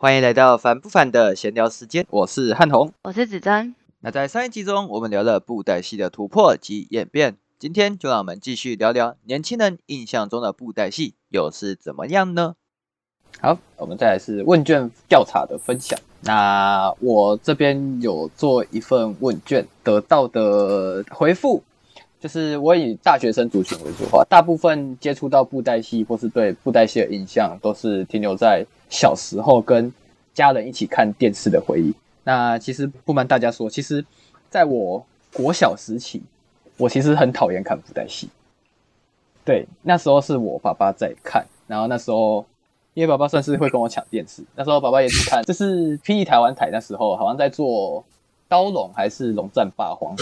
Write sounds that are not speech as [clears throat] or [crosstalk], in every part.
欢迎来到反不反的闲聊时间，我是汉红。我是子珍。那在上一集中，我们聊了布袋戏的突破及演变，今天就让我们继续聊聊年轻人印象中的布袋戏又是怎么样呢？好，我们再来是问卷调查的分享。那我这边有做一份问卷，得到的回复就是我以大学生族群为主话，大部分接触到布袋戏或是对布袋戏的印象，都是停留在小时候跟家人一起看电视的回忆。那其实不瞒大家说，其实在我国小时期，我其实很讨厌看布袋戏。对，那时候是我爸爸在看，然后那时候因为爸爸算是会跟我抢电视，那时候爸爸也只看，这是霹雳台湾台那时候好像在做刀龙还是龙战霸皇。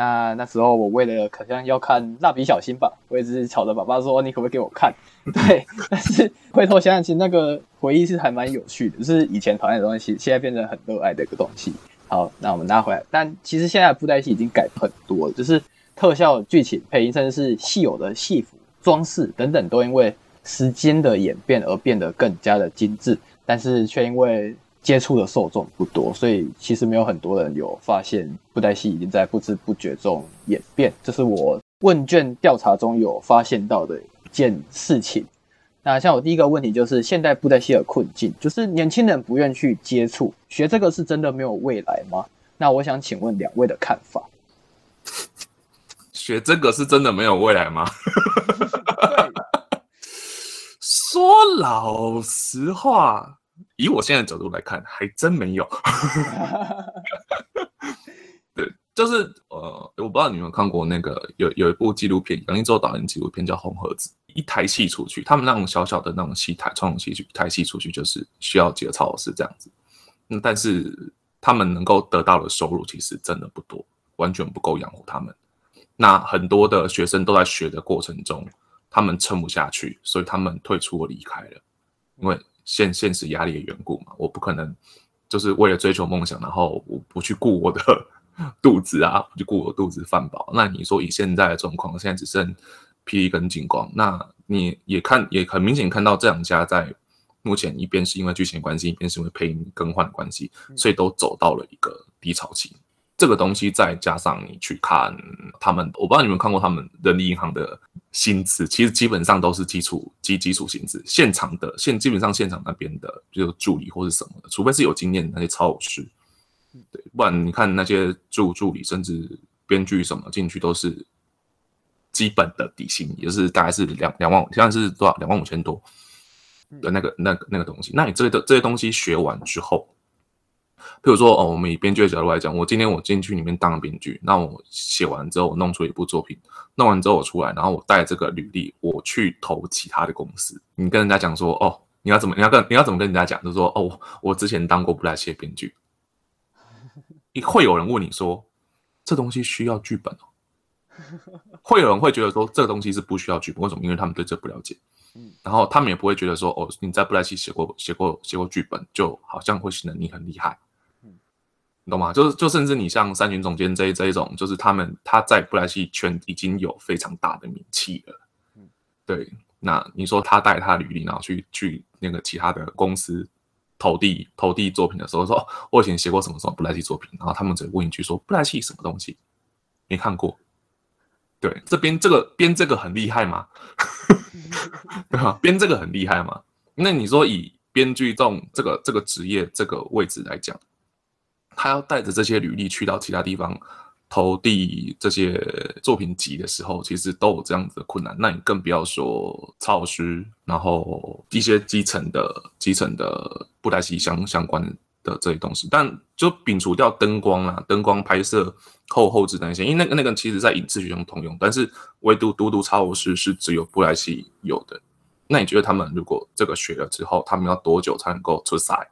那那时候我为了好像要看蜡笔小新吧，我也是吵着爸爸说你可不可以给我看？[laughs] 对，但是回头想想，其实那个回忆是还蛮有趣的，就是以前讨厌的东西，现在变成很热爱的一个东西。好，那我们拉回来，但其实现在布袋戏已经改很多了，就是特效、剧情、配音，甚至是戏有的戏服、装饰等等，都因为时间的演变而变得更加的精致，但是却因为接触的受众不多，所以其实没有很多人有发现布袋戏已经在不知不觉中演变。这是我问卷调查中有发现到的一件事情。那像我第一个问题就是现代布袋戏的困境，就是年轻人不愿去接触，学这个是真的没有未来吗？那我想请问两位的看法。学这个是真的没有未来吗？[laughs] [laughs] 说老实话。以我现在角度来看，还真没有。[laughs] [laughs] 对，就是呃，我不知道你们有看过那个有有一部纪录片，杨一舟导演纪录片叫《红盒子》。一台戏出去，他们那种小小的那种戏台，传统戏曲一台戏出去就是需要几个操老师这样子。嗯，但是他们能够得到的收入其实真的不多，完全不够养活他们。那很多的学生都在学的过程中，他们撑不下去，所以他们退出或离开了，因为。现现实压力的缘故嘛，我不可能就是为了追求梦想，然后我不去顾我的肚子啊，不去顾我肚子饭饱。那你说以现在的状况，现在只剩霹雳跟金光，那你也看也很明显看到这两家在目前一边是因为剧情关系，一边是因为配音更换关系，所以都走到了一个低潮期。这个东西再加上你去看他们，我不知道你们看过他们人力银行的薪资，其实基本上都是基础基基础薪资。现场的现基本上现场那边的，就助理或是什么的，除非是有经验的那些超偶师，对，不然你看那些助助理甚至编剧什么进去都是基本的底薪，也就是大概是两两万，现在是多少？两万五千多的那个那个那个东西。那你这些这些东西学完之后。比如说，哦，我们以编剧的角度来讲，我今天我进去里面当了编剧，那我写完之后，我弄出一部作品，弄完之后我出来，然后我带这个履历，我去投其他的公司。你跟人家讲说，哦，你要怎么，你要跟你要怎么跟人家讲，就是说，哦，我之前当过布莱希编剧，会有人问你说，这东西需要剧本哦？会有人会觉得说，这个东西是不需要剧本，为什么？因为他们对这不了解。嗯，然后他们也不会觉得说，哦，你在布莱希写过写过写过剧本，就好像会显得你很厉害，嗯，你懂吗？就是就甚至你像三群总监这一这一种，就是他们他在布莱希圈已经有非常大的名气了，嗯，对。那你说他带他履历，然后去去那个其他的公司投递投递作品的时候，说我以前写过什么什么布莱希作品，然后他们只问一句说布莱希什么东西？没看过。对，这边这个编这个很厉害吗？[laughs] 对吧？编这个很厉害吗？那你说以编剧这种这个这个职业这个位置来讲，他要带着这些履历去到其他地方投递这些作品集的时候，其实都有这样子的困难。那你更不要说操师，然后一些基层的基层的布袋戏相相关的这些东西，但就摒除掉灯光啊，灯光拍摄。后后置那些，因为那个那个其实在影视学中通用，但是唯独独独超偶师是只有布莱希有的。那你觉得他们如果这个学了之后，他们要多久才能够出赛？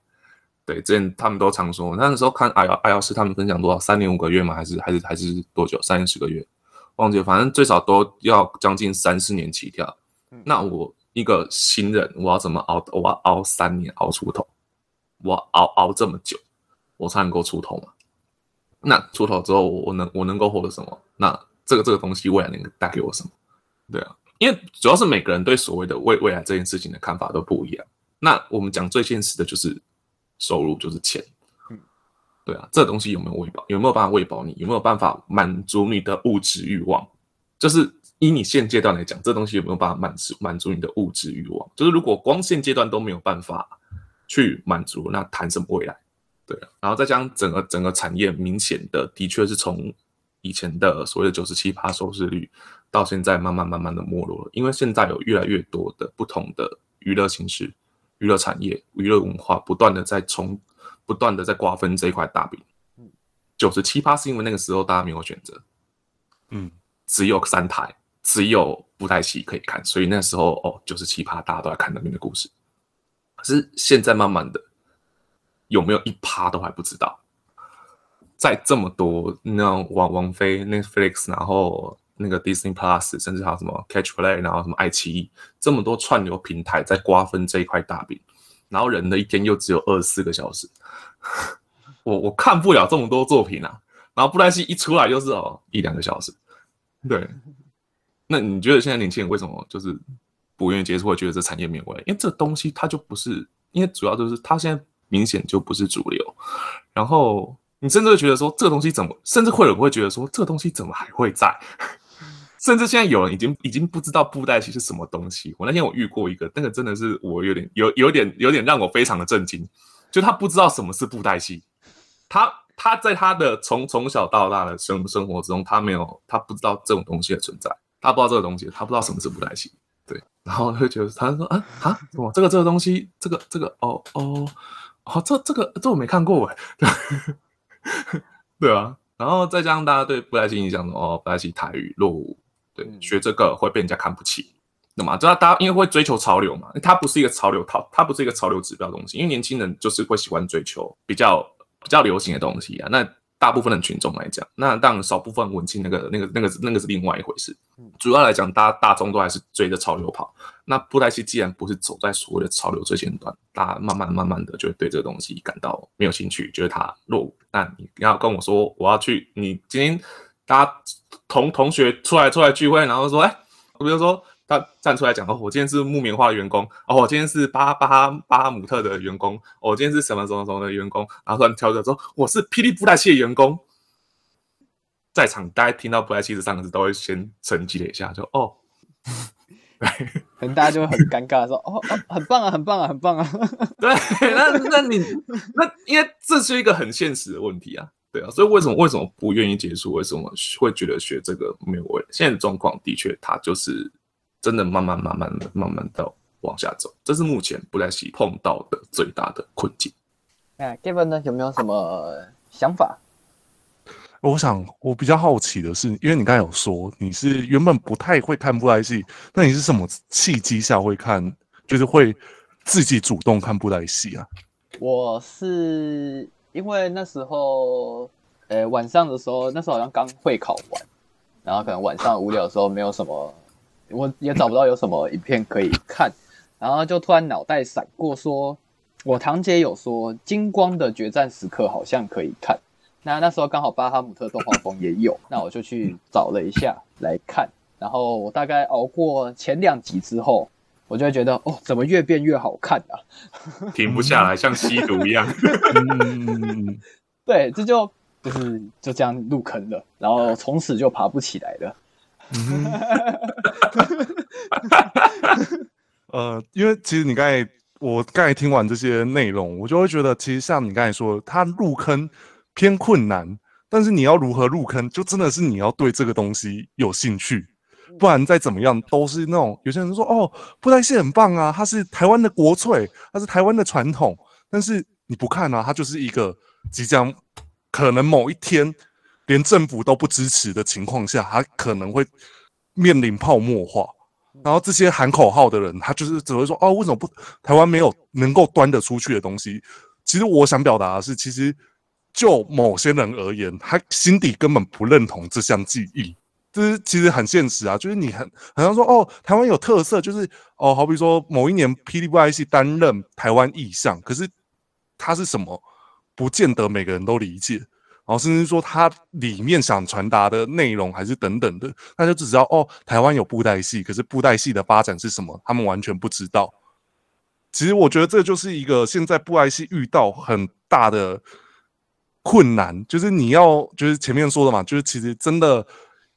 对，之前他们都常说，那时候看艾瑶艾瑶师他们分享多少，三年五个月吗？还是还是还是多久？三十个月？忘记了，反正最少都要将近三四年起跳。那我一个新人，我要怎么熬？我要熬三年熬出头？我熬熬这么久，我才能够出头嘛？那出头之后，我能我能够获得什么？那这个这个东西未来能带给我什么？对啊，因为主要是每个人对所谓的未未来这件事情的看法都不一样。那我们讲最现实的就是收入，就是钱。嗯，对啊，这东西有没有喂饱？有没有办法喂饱你？有没有办法满足你的物质欲望？就是以你现阶段来讲，这东西有没有办法满足满足你的物质欲望？就是如果光现阶段都没有办法去满足，那谈什么未来？对啊，然后再将整个整个产业明显的的确是从以前的所谓的九十七趴收视率，到现在慢慢慢慢的没落了，因为现在有越来越多的不同的娱乐形式、娱乐产业、娱乐文化不断的在从不断的在瓜分这一块大饼。九十七趴是因为那个时候大家没有选择，嗯，只有三台，只有布袋戏可以看，所以那时候哦九十七趴大家都在看那边的故事。可是现在慢慢的有没有一趴都还不知道，在这么多那王王菲 Netflix，然后那个 Disney Plus，甚至还有什么 Catch Play，然后什么爱奇艺，这么多串流平台在瓜分这一块大饼，然后人的一天又只有二十四个小时，我我看不了这么多作品啊。然后布袋戏一出来就是哦一两个小时，对。那你觉得现在年轻人为什么就是不愿意接触，会觉得这产业没有未来？因为这东西它就不是，因为主要就是它现在明显就不是主流。然后你甚至会觉得说这个东西怎么，甚至会有人会觉得说这个东西怎么还会在？甚至现在有人已经已经不知道布袋戏是什么东西。我那天我遇过一个，那个真的是我有点有有点有点让我非常的震惊，就他不知道什么是布袋戏，他他在他的从从小到大的生生活之中，他没有他不知道这种东西的存在，他不知道这个东西，他不知道什么是布袋戏，对，然后会觉得他说啊啊什么这个这个东西，这个这个哦哦哦这这个这我没看过哎，对啊，然后再加上大家对布袋戏印象中哦布袋戏台语落伍，对，学这个会被人家看不起。懂吗，知道大家因为会追求潮流嘛？它不是一个潮流套，它不是一个潮流指标东西。因为年轻人就是会喜欢追求比较比较流行的东西啊。那大部分的群众来讲，那当然少部分文青那个那个那个那个是另外一回事。主要来讲，大家大众都还是追着潮流跑。那布袋戏既然不是走在所谓的潮流最前端，大家慢慢慢慢的就会对这个东西感到没有兴趣，觉得它落伍。那你要跟我说，我要去，你今天大家同同学出来出来聚会，然后说，哎，比如说。他站出来讲哦，我今天是木棉花的员工哦，我今天是巴巴哈巴哈姆特的员工，我今天是什么什么什么的员工，然后突然跳出来说我是霹雳布袋戏的员工，在场大家听到布袋戏这三个字都会先沉寂了一下，就哦，[laughs] 可能大家就会很尴尬说哦哦，很棒啊，很棒啊，很棒啊，[laughs] 对，那那你那因为这是一个很现实的问题啊，对啊，所以为什么为什么不愿意结束？为什么会觉得学这个没有未来？现在的状况的确，它就是。真的慢慢慢慢的慢慢的往下走，这是目前布莱西碰到的最大的困境。哎，Kevin 呢，有没有什么想法？我想我比较好奇的是，因为你刚才有说你是原本不太会看布袋戏，那你是什么契机下会看，就是会自己主动看布袋戏啊？我是因为那时候，呃，晚上的时候，那时候好像刚会考完，然后可能晚上无聊的时候没有什么。我也找不到有什么影片可以看，然后就突然脑袋闪过，说我堂姐有说《金光的决战时刻》好像可以看，那那时候刚好巴哈姆特动画风也有，那我就去找了一下来看，然后我大概熬过前两集之后，我就会觉得哦，怎么越变越好看啊，[laughs] 停不下来，像吸毒一样。[laughs] [laughs] 对，这就就是就这样入坑了，然后从此就爬不起来了。呃，因为其实你刚才我刚才听完这些内容，我就会觉得，其实像你刚才说，它入坑偏困难，但是你要如何入坑，就真的是你要对这个东西有兴趣，不然再怎么样都是那种有些人说哦，布袋戏很棒啊，它是台湾的国粹，它是台湾的传统，但是你不看啊，它就是一个即将可能某一天。连政府都不支持的情况下，它可能会面临泡沫化。然后这些喊口号的人，他就是只会说：“哦，为什么不台湾没有能够端得出去的东西？”其实我想表达的是，其实就某些人而言，他心底根本不认同这项记忆。这是其实很现实啊，就是你很好像说：“哦，台湾有特色，就是哦，好比说某一年霹雳布袋戏担任台湾意象，可是它是什么，不见得每个人都理解。”然后甚至说它里面想传达的内容还是等等的，那就只知道哦，台湾有布袋戏，可是布袋戏的发展是什么，他们完全不知道。其实我觉得这就是一个现在布袋戏遇到很大的困难，就是你要就是前面说的嘛，就是其实真的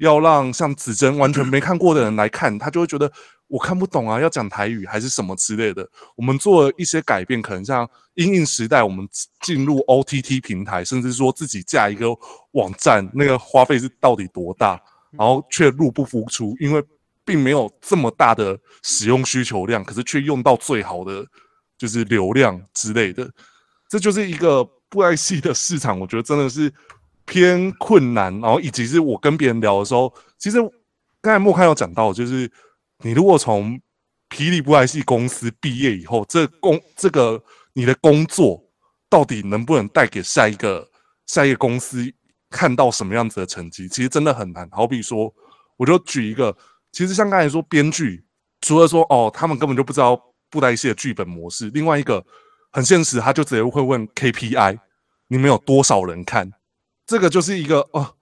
要让像子珍完全没看过的人来看，他就会觉得我看不懂啊，要讲台语还是什么之类的。我们做了一些改变，可能像因应时代，我们进入 OTT 平台，甚至说自己架一个网站，那个花费是到底多大，然后却入不敷出，因为。并没有这么大的使用需求量，可是却用到最好的就是流量之类的，这就是一个不爱戏的市场。我觉得真的是偏困难。然后以及是我跟别人聊的时候，其实刚才莫看有讲到，就是你如果从霹雳布袋戏公司毕业以后，这工这个你的工作到底能不能带给下一个下一个公司看到什么样子的成绩，其实真的很难。好比说，我就举一个。其实像刚才说，编剧除了说哦，他们根本就不知道布袋戏的剧本模式。另外一个很现实，他就直接会问 KPI，你们有多少人看？这个就是一个哦，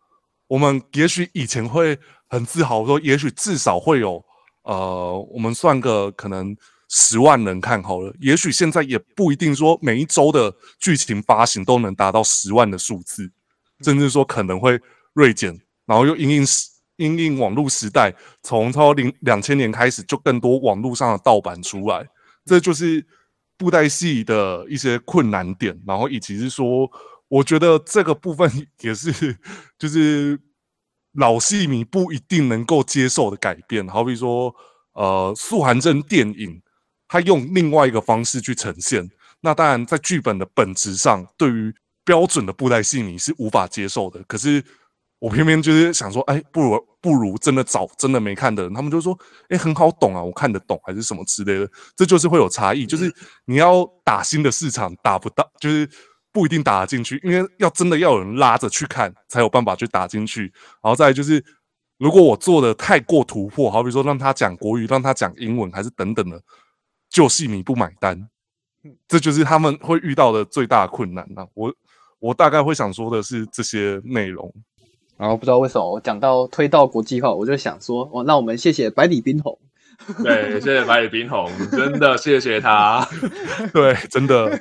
我们也许以前会很自豪说，也许至少会有呃，我们算个可能十万人看好了。也许现在也不一定说每一周的剧情发行都能达到十万的数字，甚至说可能会锐减，然后又因应因应网络时代，从超零两千年开始，就更多网络上的盗版出来，这就是布袋戏的一些困难点。然后以及是说，我觉得这个部分 [laughs] 也是，就是老戏迷不一定能够接受的改变。好比说，呃，素寒真电影，他用另外一个方式去呈现，那当然在剧本的本质上，对于标准的布袋戏迷是无法接受的。可是。我偏偏就是想说，哎，不如不如真的找真的没看的人，他们就说，哎，很好懂啊，我看得懂，还是什么之类的，这就是会有差异。就是你要打新的市场，打不到，就是不一定打得进去，因为要真的要有人拉着去看，才有办法去打进去。然后再就是，如果我做的太过突破，好比说让他讲国语，让他讲英文，还是等等的，就戏迷不买单，这就是他们会遇到的最大困难啊。我我大概会想说的是这些内容。然后不知道为什么我讲到推到国际化，我就想说，哦，那我们谢谢百里冰红，对，谢谢百里冰红，真的谢谢他，[laughs] 对，真的，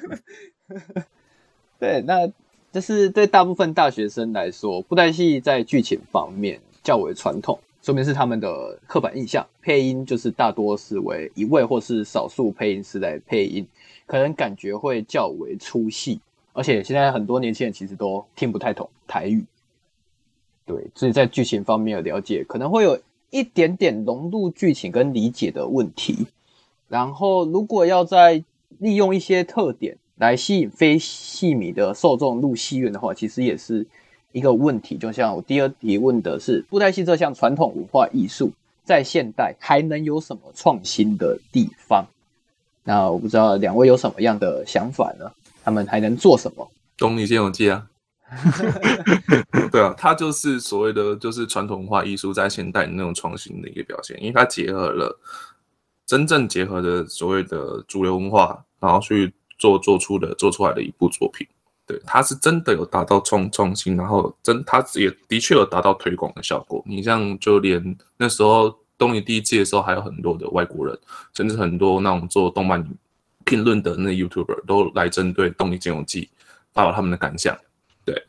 对，那这是对大部分大学生来说，布袋戏在剧情方面较为传统，说明是他们的刻板印象，配音就是大多是为一位或是少数配音师来配音，可能感觉会较为粗细，而且现在很多年轻人其实都听不太懂台语。对，所以在剧情方面的了解可能会有一点点融入剧情跟理解的问题。然后，如果要在利用一些特点来吸引非戏迷的受众入戏院的话，其实也是一个问题。就像我第二题问的是，布袋戏这项传统文化艺术在现代还能有什么创新的地方？那我不知道两位有什么样的想法呢？他们还能做什么？东尼先有记啊。对啊，它就是所谓的就是传统文化艺术在现代那种创新的一个表现，因为它结合了真正结合的所谓的主流文化，然后去做做出的做出来的一部作品。对，他是真的有达到创创新，然后真他也的确有达到推广的效果。你像就连那时候东尼第一季的时候，还有很多的外国人，甚至很多那种做动漫评论的那 YouTuber 都来针对《东尼金融记》发表他们的感想。对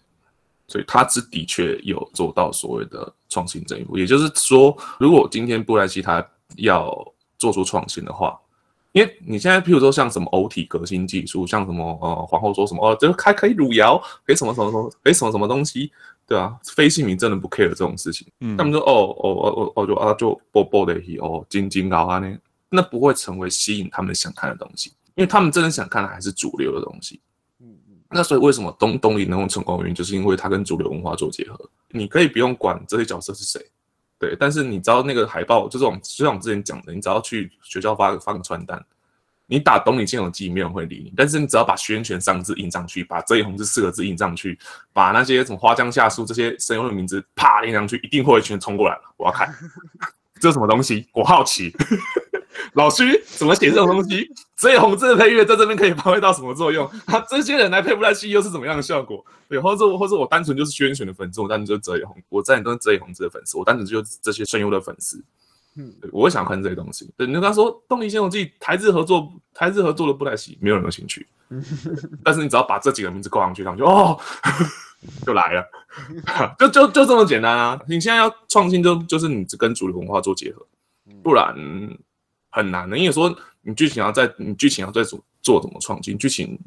所以他是的确有做到所谓的创新这一步，也就是说，如果今天布莱奇他要做出创新的话，因为你现在譬如说像什么偶体革新技术，像什么呃皇后说什么哦，这还可以汝窑，可以什么什么什么，可以什么什么东西，对啊，非姓名真的不 care 这种事情，嗯，他们说哦哦哦哦哦就啊就波波的戏哦金金高啊那那不会成为吸引他们想看的东西，因为他们真的想看的还是主流的东西。那所以为什么东东里能够成功？原因就是因为它跟主流文化做结合。你可以不用管这些角色是谁，对，但是你知道那个海报，就是我们，就像我之前讲的，你只要去学校发发个传单，你打懂你金有记，没有人会理你。但是你只要把宣权三个字印上去，把这一红这四个字印上去，把那些什么花江夏树这些声优的名字啪印上去，一定会有一群人冲过来了。我要看 [laughs] 这是什么东西，我好奇。老徐怎么写这种东西？所以红字的配乐在这边可以发挥到什么作用？他 [laughs] 这些人来配布袋戏又是怎么样的效果？对，或者或者我单纯就是宣传的粉丝，我单纯就是泽野红，我在你都是泽野红字的粉丝，我单纯就是这些声优的粉丝。嗯，对我会想看这些东西。对，你跟他说《东离剑游记》台日合作，台日合作的布袋戏，没有人有兴趣。[laughs] 但是你只要把这几个名字挂上去，他们就哦，[laughs] 就来了，就就就这么简单啊！你现在要创新就，就是你只跟主流文化做结合，不然很难的。因为说你剧情要在，你剧情要在做做怎么创新？剧情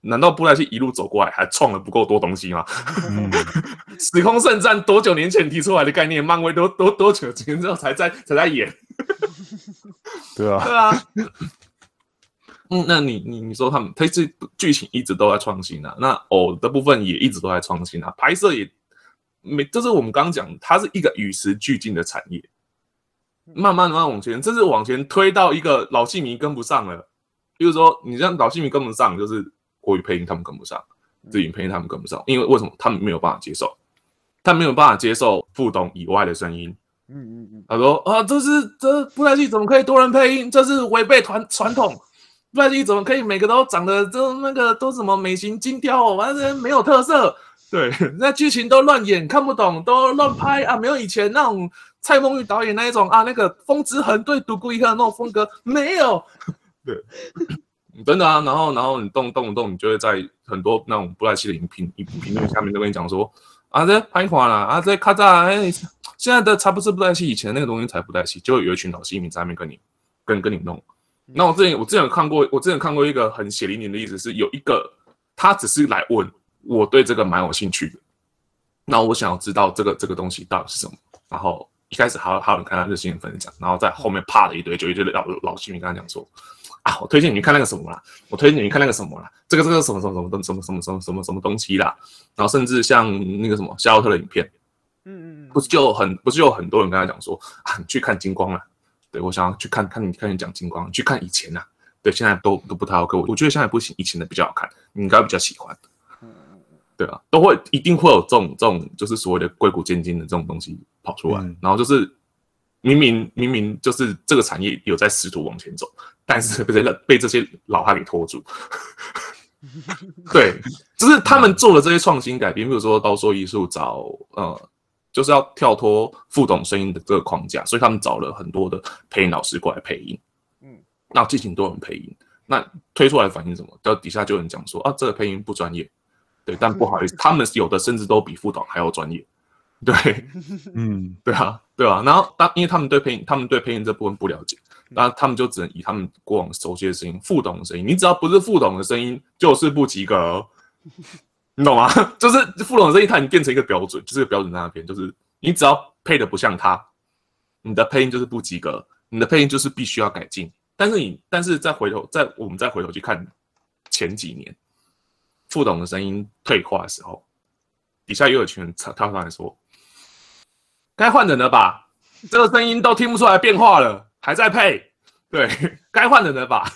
难道布袋戏一路走过来还创了不够多东西吗？嗯，[laughs] 时空圣战多久年前提出来的概念，漫威都都多久前之后才在才在演？对啊，对啊，嗯，那你你你说他们，他这剧情一直都在创新啊，那偶的部分也一直都在创新啊，拍摄也没，就是我们刚刚讲，它是一个与时俱进的产业，慢慢慢慢往前，甚至往前推到一个老戏迷跟不上了。比如说，你让老戏迷跟不上，就是国语配音他们跟不上，日语配音他们跟不上，因为为什么他们没有办法接受？他没有办法接受副董以外的声音，嗯嗯嗯，他说啊，这是这布袋戏怎么可以多人配音？这是违背传传统。布袋戏怎么可以每个都长得都那个都什么美型精雕，哦完全没有特色？对，[laughs] 那剧情都乱演，看不懂，都乱拍啊，没有以前那种蔡梦玉导演那一种啊，那个风之痕对独孤一刻的那种风格没有。对，[laughs] 真的啊，然后然后你动动不动，你就会在很多那种布袋戏的影评影评论下面都跟你讲说。啊，这拍垮了啊，这咔嚓，哎，现在的才不是布袋戏，以前那个东西才布袋戏，就有一群老戏迷在那边跟你跟跟你弄。那我之前我之前有看过，我之前看过一个很血淋淋的例子，是有一个他只是来问我对这个蛮有兴趣的，那我想要知道这个这个东西到底是什么。然后一开始还有还有人看他热心的分享，然后在后面啪的一堆，就一堆老老戏迷跟他讲说。啊，我推荐你去看那个什么啦，我推荐你去看那个什么啦，这个这个什么什么什么东什么什么什么什么什么东西啦，然后甚至像那个什么夏洛特的影片，嗯嗯嗯。不是就很不是有很多人跟他讲说啊，你去看金光了，对我想要去看看你看你讲金光，去看以前呐，对，现在都都不太 OK，我我觉得现在不行，以前的比较好看，你应该比较喜欢，对啊，都会一定会有这种这种就是所谓的贵古见今的这种东西跑出来，然后就是明明明明就是这个产业有在试图往前走。但是被这被这些老汉给拖住，[laughs] 对，就是他们做了这些创新改变，比如说刀说艺术找呃，就是要跳脱副董声音的这个框架，所以他们找了很多的配音老师过来配音，嗯，那进行多人配音，那推出来的反应什么？到底下就有人讲说啊，这个配音不专业，对，但不好意思，[laughs] 他们有的甚至都比副董还要专业，对，[laughs] 嗯，对啊，对啊，然后当因为他们对配音，他们对配音这部分不了解。那他们就只能以他们过往熟悉的声音，副董的声音。你只要不是副董的声音，就是不及格，[laughs] 你懂吗？[laughs] 就是副董的声音，它已经变成一个标准，就是个标准在那边。就是你只要配的不像他，你的配音就是不及格，你的配音就是必须要改进。但是你，但是再回头，再我们再回头去看前几年副董的声音退化的时候，底下又有群人跳跳上来说：“该换人了吧？这个声音都听不出来变化了。”还在配，对，[laughs] 该换人了吧？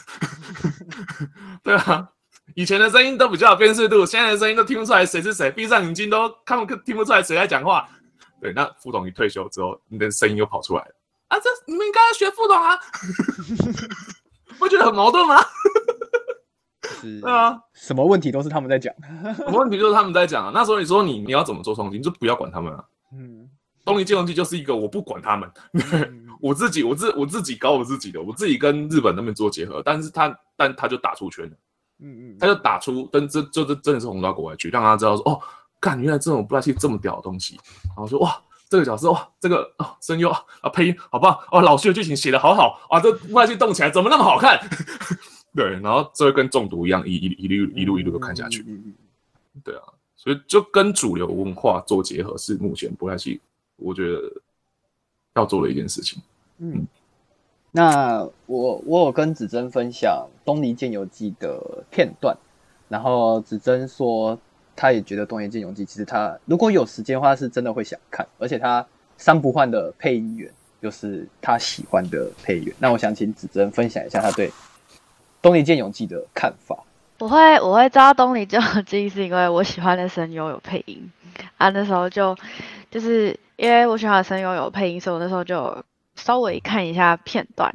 [laughs] 对啊，以前的声音都比较有辨识度，现在的声音都听不出来谁是谁，闭上眼睛都看不听不出来谁在讲话。对，那副董一退休之后，你的声音又跑出来了啊！这你们应该要学副董啊，[laughs] 不觉得很矛盾吗？是对啊，什么问题都是他们在讲。什么问题都是他们在讲啊。那时候你说你你要怎么做创新，就不要管他们啊。嗯，东尼金融机就是一个我不管他们，[laughs] 我自己我自我自己搞我自己的，我自己跟日本那边做结合，但是他但他就打出圈了，嗯嗯，他就打出，但这这这真的是红到国外去，让他知道说哦，干原来这种布莱希这么屌的东西，然后说哇这个角色哇这个哦声优啊配音好棒哦老徐的剧情写的好好啊这布袋戏动起来怎么那么好看？[laughs] 对，然后这会跟中毒一样一一一路一路一路的看下去，对啊，所以就跟主流文化做结合是目前布袋戏我觉得要做的一件事情。嗯，那我我有跟子珍分享《东尼剑游记》的片段，然后子珍说他也觉得《东尼剑游记》其实他如果有时间的话是真的会想看，而且他三不换的配音员就是他喜欢的配音员。那我想请子珍分享一下他对《东尼剑游记》的看法。我会我会知道《东尼剑游记》是因为我喜欢的声优有配音啊，那时候就就是因为我喜欢的声优有配音，所以我那时候就。稍微看一下片段，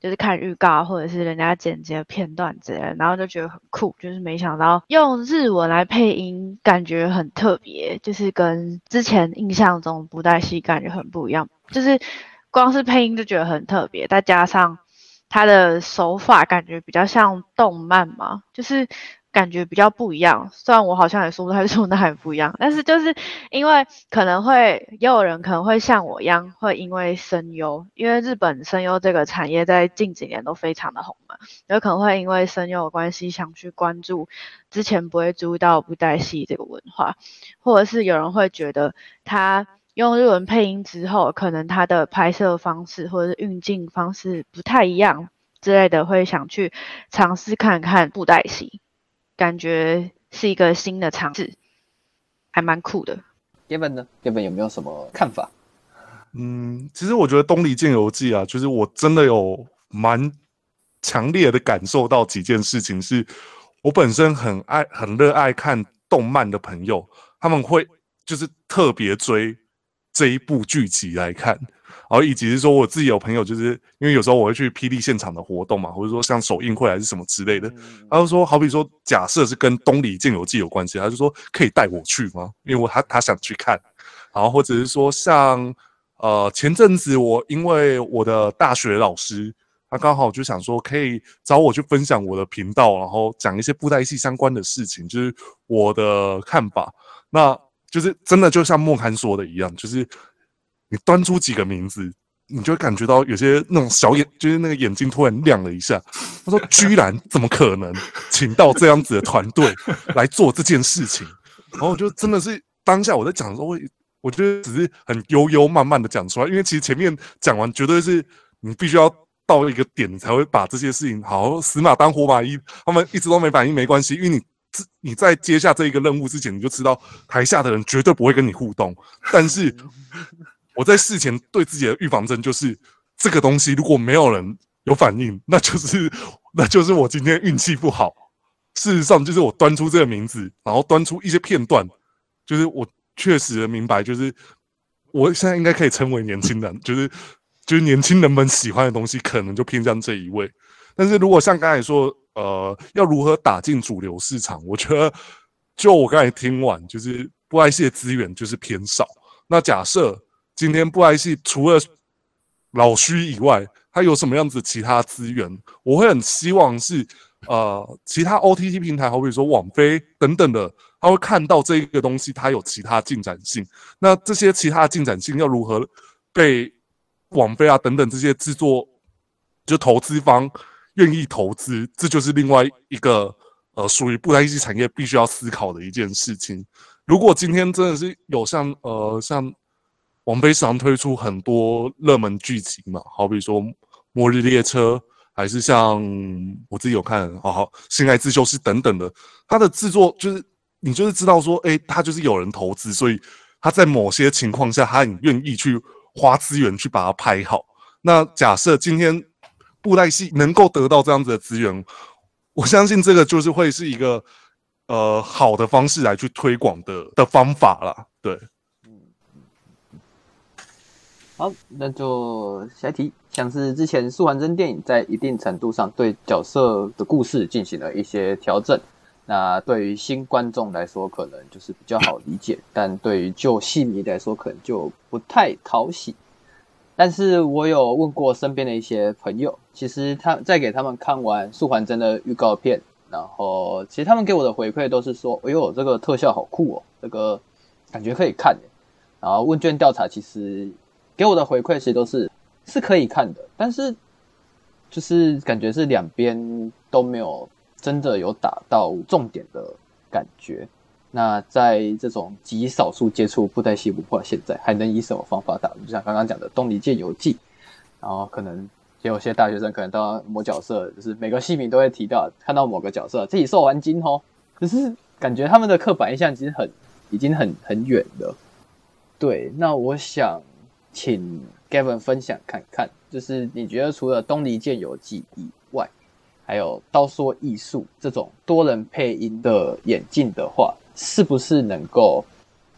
就是看预告或者是人家剪辑的片段之类，然后就觉得很酷。就是没想到用日文来配音，感觉很特别，就是跟之前印象中不带戏感觉很不一样。就是光是配音就觉得很特别，再加上他的手法感觉比较像动漫嘛，就是感觉比较不一样。虽然我好像也说不太出那还不一样，但是就是因为可能会也有人可能会像我一样，会因为声优，因为日本声优这个产业在近几年都非常的红嘛，有可能会因为声优的关系想去关注之前不会注意到布袋戏这个文化，或者是有人会觉得他。用日文配音之后，可能他的拍摄方式或者是运镜方式不太一样之类的，会想去尝试看看布袋戏，感觉是一个新的尝试，还蛮酷的。Gavin 呢？Gavin 有没有什么看法？嗯，其实我觉得《东离剑游记》啊，就是我真的有蛮强烈的感受到几件事情，是我本身很爱、很热爱看动漫的朋友，他们会就是特别追。这一部剧集来看，然后以及是说我自己有朋友，就是因为有时候我会去霹雳现场的活动嘛，或者说像首映会还是什么之类的，他就说，好比说假设是跟东里剑游记有关系，他就说可以带我去吗？因为我他他想去看，然后或者是说像呃前阵子我因为我的大学老师，他刚好就想说可以找我去分享我的频道，然后讲一些布袋戏相关的事情，就是我的看法，那。就是真的，就像莫涵说的一样，就是你端出几个名字，你就会感觉到有些那种小眼，就是那个眼睛突然亮了一下。他说：“ [laughs] 居然怎么可能请到这样子的团队 [laughs] 来做这件事情？”然后我就真的是当下我在讲的时候，我我觉得只是很悠悠慢慢的讲出来，因为其实前面讲完绝对是你必须要到一个点，你才会把这些事情好死马当活马医。他们一直都没反应没关系，因为你。你在接下这一个任务之前，你就知道台下的人绝对不会跟你互动。但是我在事前对自己的预防针就是，这个东西如果没有人有反应，那就是那就是我今天运气不好。事实上，就是我端出这个名字，然后端出一些片段，就是我确实明白，就是我现在应该可以称为年轻人，就是就是年轻人们喜欢的东西，可能就偏向这一位。但是如果像刚才说。呃，要如何打进主流市场？我觉得，就我刚才听完，就是布袋戏的资源就是偏少。那假设今天布袋戏除了老虚以外，他有什么样子其他资源？我会很希望是呃，其他 OTT 平台，好比说网飞等等的，他会看到这个东西，它有其他进展性。那这些其他进展性要如何被网飞啊等等这些制作就投资方？愿意投资，这就是另外一个呃，属于布袋戏产业必须要思考的一件事情。如果今天真的是有像呃像王菲常推出很多热门剧集嘛，好比说《末日列车》，还是像我自己有看，好好《性爱自修室》等等的，它的制作就是你就是知道说，哎，它就是有人投资，所以他在某些情况下，他很愿意去花资源去把它拍好。那假设今天。布袋戏能够得到这样子的资源，我相信这个就是会是一个呃好的方式来去推广的的方法啦。对，好，那就下一题，像是之前素还真电影在一定程度上对角色的故事进行了一些调整，那对于新观众来说可能就是比较好理解，但对于旧戏迷来说可能就不太讨喜。但是我有问过身边的一些朋友，其实他在给他们看完《素还真》的预告片，然后其实他们给我的回馈都是说：“哎呦，这个特效好酷哦，这个感觉可以看。”然后问卷调查其实给我的回馈其实都是是可以看的，但是就是感觉是两边都没有真的有打到重点的感觉。那在这种极少数接触布袋戏文化，现在还能以什么方法打？就像刚刚讲的《东离剑游记》，然后可能也有些大学生可能到某角色，就是每个戏名都会提到看到某个角色自己受完惊哦，可是感觉他们的刻板印象其实很已经很很远了。对，那我想请 Gavin 分享看看，就是你觉得除了《东离剑游记》以外，还有刀说艺术这种多人配音的演进的话。是不是能够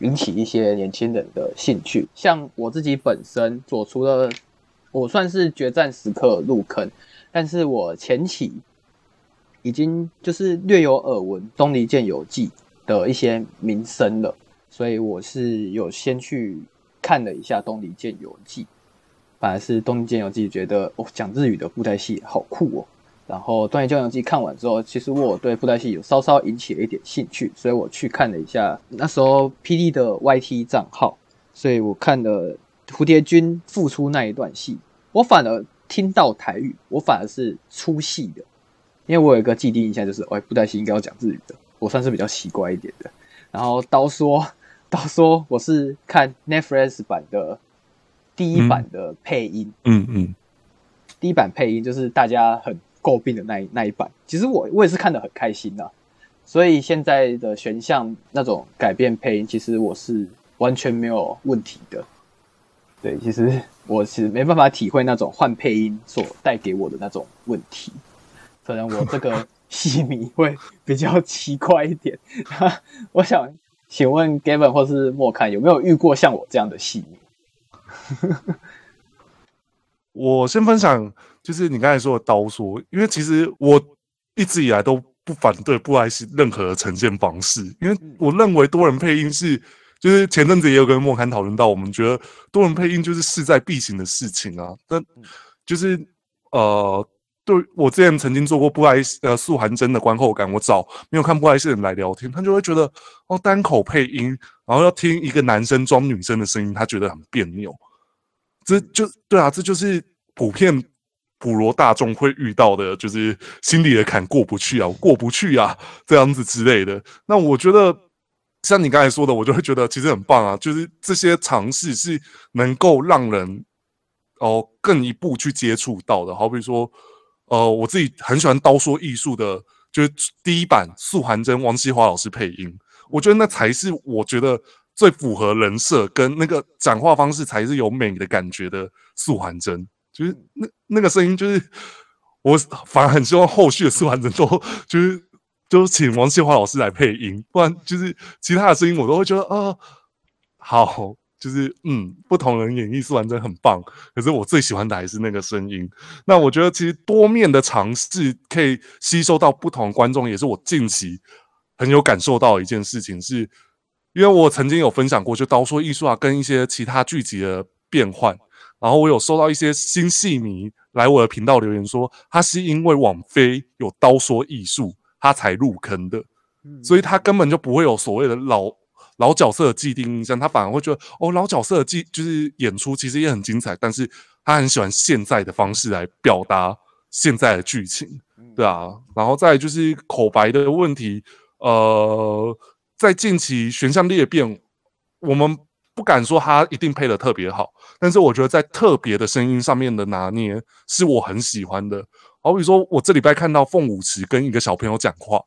引起一些年轻人的兴趣？像我自己本身做出了，我算是决战时刻入坑，但是我前期已经就是略有耳闻《东离剑游记》的一些名声了，所以我是有先去看了一下《东离剑游记》。反而是《东离剑游记》觉得哦，讲日语的布袋戏好酷哦。然后《东京剑游记》看完之后，其实我对布袋戏有稍稍引起了一点兴趣，所以我去看了一下那时候 PD 的 YT 账号，所以我看了蝴蝶君复出那一段戏，我反而听到台语，我反而是出戏的，因为我有一个既定印象就是，哎，布袋戏应该要讲日语的，我算是比较奇怪一点的。然后刀说，刀说我是看 Netflix 版的第一版的配音，嗯嗯，第一版配音就是大家很诟病的那一那一版。其实我我也是看的很开心的，所以现在的选项那种改变配音，其实我是完全没有问题的。对，其实我其实没办法体会那种换配音所带给我的那种问题，可能我这个 [laughs] 戏迷会比较奇怪一点。[laughs] 我想请问 Gavin 或是莫看有没有遇过像我这样的戏迷？[laughs] 我先分享，就是你刚才说的刀说，因为其实我一直以来都不反对布莱希任何的呈现方式，因为我认为多人配音是，就是前阵子也有跟莫刊讨论到，我们觉得多人配音就是势在必行的事情啊。但就是呃，对我之前曾经做过布莱希呃素涵真的观后感，我找没有看布莱斯的人来聊天，他就会觉得哦单口配音，然后要听一个男生装女生的声音，他觉得很别扭。这就对啊，这就是普遍普罗大众会遇到的，就是心里的坎过不去啊，过不去啊，这样子之类的。那我觉得，像你刚才说的，我就会觉得其实很棒啊，就是这些尝试是能够让人哦更一步去接触到的。好比说，呃，我自己很喜欢刀说艺术的，就是第一版素涵真、王西华老师配音，我觉得那才是我觉得。最符合人设跟那个讲话方式才是有美的感觉的素还真，就是那那个声音，就是我反而很希望后续的素还真都就是就是请王谢华老师来配音，不然就是其他的声音我都会觉得啊好，就是嗯不同人演绎素还真很棒，可是我最喜欢的还是那个声音。那我觉得其实多面的尝试可以吸收到不同观众，也是我近期很有感受到的一件事情是。因为我曾经有分享过，就刀说艺术啊，跟一些其他剧集的变换，然后我有收到一些新戏迷来我的频道留言说，他是因为网飞有刀说艺术，他才入坑的，所以他根本就不会有所谓的老老角色的既定印象，他反而会觉得哦，老角色的既就是演出其实也很精彩，但是他很喜欢现在的方式来表达现在的剧情，对啊，然后再就是口白的问题，呃。在近期选项裂变，我们不敢说他一定配的特别好，但是我觉得在特别的声音上面的拿捏是我很喜欢的。好比说，我这礼拜看到凤舞池跟一个小朋友讲话，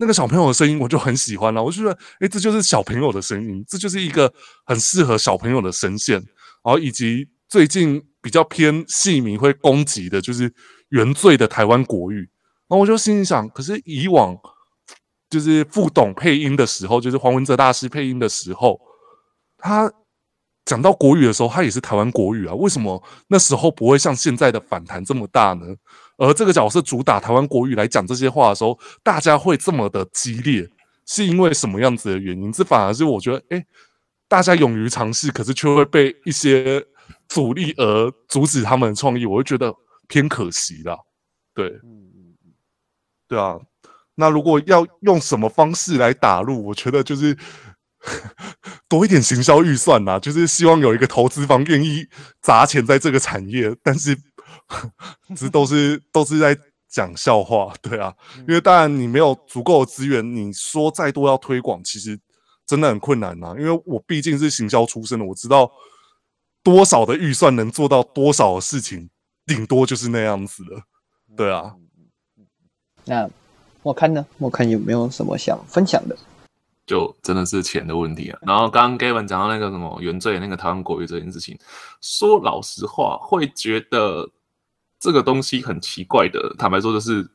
那个小朋友的声音我就很喜欢了。我就觉得，哎，这就是小朋友的声音，这就是一个很适合小朋友的声线。然后以及最近比较偏戏迷会攻击的，就是原罪的台湾国语。然后我就心里想，可是以往。就是副董配音的时候，就是黄文哲大师配音的时候，他讲到国语的时候，他也是台湾国语啊。为什么那时候不会像现在的反弹这么大呢？而这个角色主打台湾国语来讲这些话的时候，大家会这么的激烈，是因为什么样子的原因？这反而是我觉得，哎，大家勇于尝试，可是却会被一些阻力而阻止他们的创意，我会觉得偏可惜啦。对，对啊。那如果要用什么方式来打入？我觉得就是 [laughs] 多一点行销预算呐，就是希望有一个投资方愿意砸钱在这个产业。但是 [laughs] 这都是都是在讲笑话，对啊。因为当然你没有足够的资源，你说再多要推广，其实真的很困难呐。因为我毕竟是行销出身的，我知道多少的预算能做到多少的事情，顶多就是那样子的，对啊。那。我看呢？我看有没有什么想分享的？就真的是钱的问题啊。然后刚刚 Gavin 讲到那个什么原罪那个台湾国语这件事情，说老实话，会觉得这个东西很奇怪的。坦白说，就是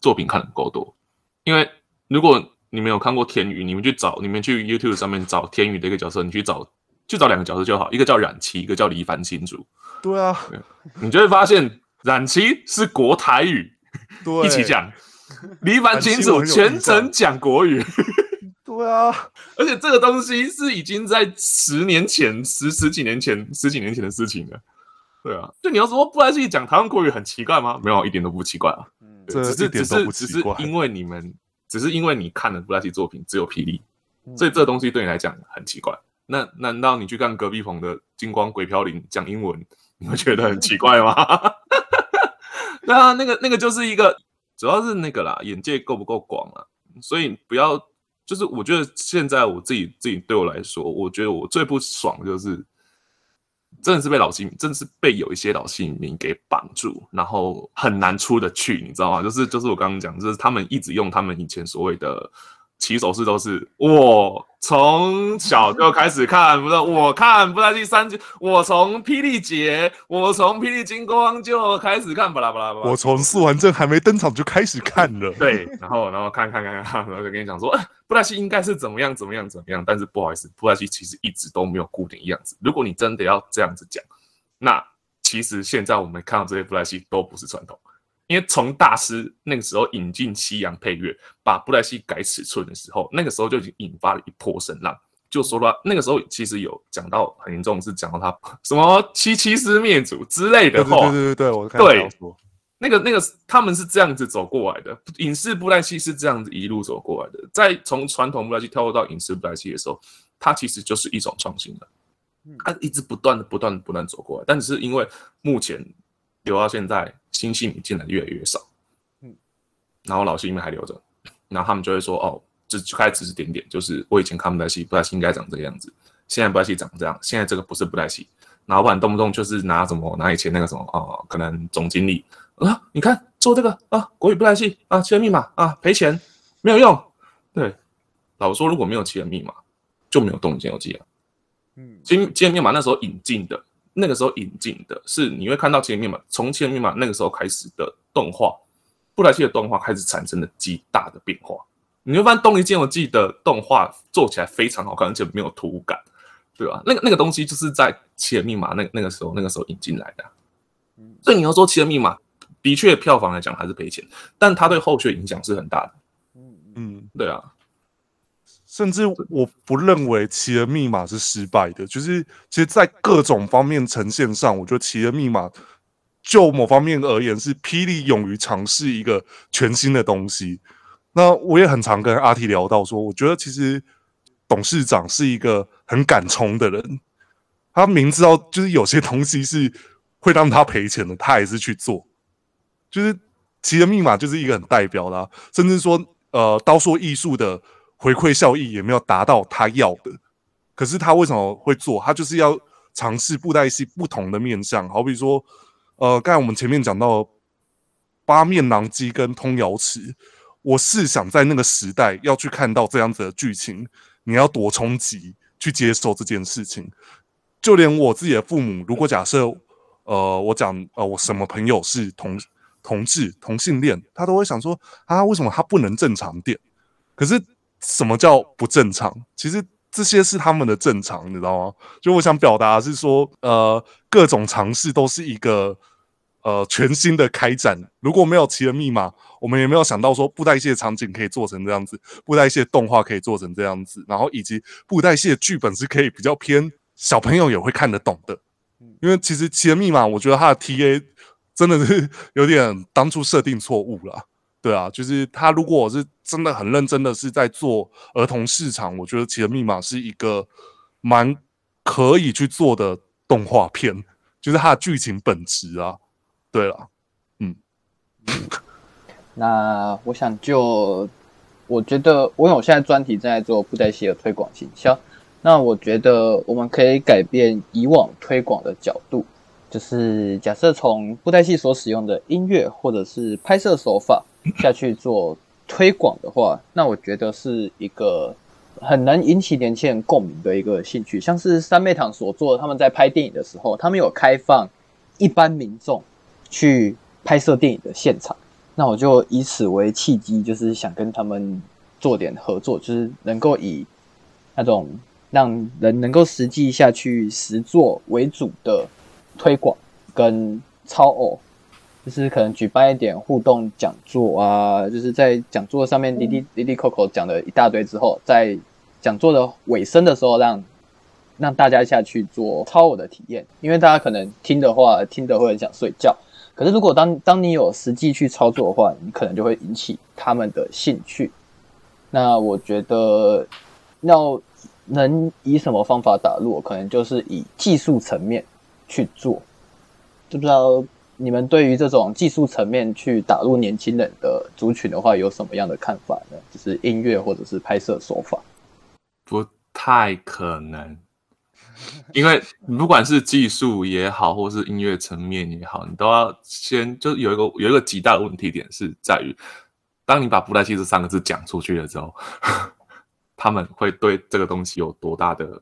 作品看的够多。因为如果你没有看过天宇，你们去找，你们去 YouTube 上面找天宇的一个角色，你去找，去找两个角色就好，一个叫冉七，一个叫黎凡新竹。对啊，你就会发现冉七是国台语，一起讲。黎凡清楚全程讲国语，对啊，而且这个东西是已经在十年前、十十几年前、十几年前的事情了。对啊，就你要说布袋戏讲台湾国语很奇怪吗？没有，一点都不奇怪啊。嗯对只是这一点只都不奇是只是因为你们，只是因为你看了布袋戏作品只有霹雳，嗯所以这个东西对你来讲很奇怪。那难道你去看隔壁棚的金光鬼飘零讲英文，你会觉得很奇怪吗？[laughs] 对啊，那个那个就是一个，主要是那个啦，眼界够不够广啊？所以不要，就是我觉得现在我自己自己对我来说，我觉得我最不爽的就是，真的是被老戏，真的是被有一些老戏迷给绑住，然后很难出得去，你知道吗？就是就是我刚刚讲，就是他们一直用他们以前所谓的起手式都是我从小就开始看，不是我看布袋戏三季，我从霹雳节，我从霹雳金光就开始看，巴拉巴拉巴拉。我从素还真还没登场就开始看了。对，然后然后看看看看，然后就跟你讲说，哎、布莱西应该是怎么样怎么样怎么样，但是不好意思，布莱西其实一直都没有固定样子。如果你真的要这样子讲，那其实现在我们看到这些布莱西都不是传统，因为从大师那个时候引进西洋配乐，把布莱希改尺寸的时候，那个时候就已经引发了一波声浪。就说了，那个时候其实有讲到很严重，是讲到他什么七七师灭祖之类的对话，对对对对，我看到对说，那个那个他们是这样子走过来的，影视布袋戏是这样子一路走过来的。在从传统布袋戏跳到影视布袋戏的时候，它其实就是一种创新的，它一直不断的、不断的、不断走过来。但只是因为目前留到现在，新戏迷进来越来越少，嗯然后老戏迷还留着，然后他们就会说哦，就就开始指指点点，就是我以前看布袋戏，布袋戏应该长这个样子，现在布袋戏长这样，现在这个不是布袋戏，老板动不动就是拿什么拿以前那个什么哦、可能总经理啊，你看做这个啊，国语布袋戏啊，七人密码啊，赔钱没有用。对，老说，如果没有七人密码，就没有动物间游记啊。嗯七七人密码那时候引进的，那个时候引进的是你会看到七人密码，从七人密码那个时候开始的动画，布莱希的动画开始产生了极大的变化。你会发现《东离剑游记》的动画做起来非常好看，而且没有突兀感，对吧？那个那个东西就是在七人密码那那个时候那个时候引进来的所以你要说七人密码的确票房来讲还是赔钱，但它对后续的影响是很大的，嗯嗯嗯，对啊。甚至我不认为《奇人密码》是失败的，就是其实，在各种方面呈现上，我觉得《奇人密码》就某方面而言是霹雳勇于尝试一个全新的东西。那我也很常跟阿 T 聊到说，我觉得其实董事长是一个很敢冲的人，他明知道就是有些东西是会让他赔钱的，他还是去做。就是《奇人密码》就是一个很代表啦啊、甚至说呃，刀说艺术的回馈效益也没有达到他要的。可是他为什么会做？他就是要尝试布袋戏不同的面向，好比说，呃，刚才我们前面讲到八面狼姬跟通瑶池，我是想在那个时代要去看到这样子的剧情，你要多冲击去接受这件事情。就连我自己的父母，如果假设，呃，我讲，呃，我什么朋友是同同志同性恋，他都会想说，啊，为什么他不能正常点？可是什么叫不正常？其实这些是他们的正常，你知道吗？就我想表达的是说，呃，各种尝试都是一个呃全新的开展。如果没有奇人密码，我们也没有想到说布袋戏的场景可以做成这样子，布袋戏的动画可以做成这样子，然后以及布袋戏的剧本是可以比较偏小朋友也会看得懂的。因为其实奇人密码，我觉得它的 TA 真的是有点当初设定错误了。对啊，就是他如果我是真的很认真的是在做儿童市场，我觉得《奇人密码》是一个蛮可以去做的动画片，就是它的剧情本质啊。对了，嗯 [laughs] 那我想就，我觉得，因为我现在专题正在做布袋戏的推广行销，那我觉得我们可以改变以往推广的角度，就是假设从布袋戏所使用的音乐或者是拍摄手法 [clears throat] 下去做推广的话，那我觉得是一个很能引起年轻人共鸣的一个兴趣。像是三妹堂所做的，他们在拍电影的时候，他们有开放一般民众去拍摄电影的现场。那我就以此为契机，就是想跟他们做点合作，就是能够以那种让人能够实际下去实做为主的推广跟超偶，就是可能举办一点互动讲座啊，就是在讲座上面滴滴滴滴扣扣讲了一大堆之后，在讲座的尾声的时候让让大家下去做超我的体验，因为大家可能听的话，听的会很想睡觉。可是如果当当你有实际去操作的话，你可能就会引起他们的兴趣。那我觉得要能以什么方法打入，可能就是以技术层面去做。知不知道你们对于这种技术层面去打入年轻人的族群的话，有什么样的看法呢？就是音乐或者是拍摄手法。不太可能，因为不管是技术也好，或是音乐层面也好，你都要先就有一个有一个极大的问题点是在于，当你把布袋戏这三个字讲出去了之后，[laughs] 他们会对这个东西有多大的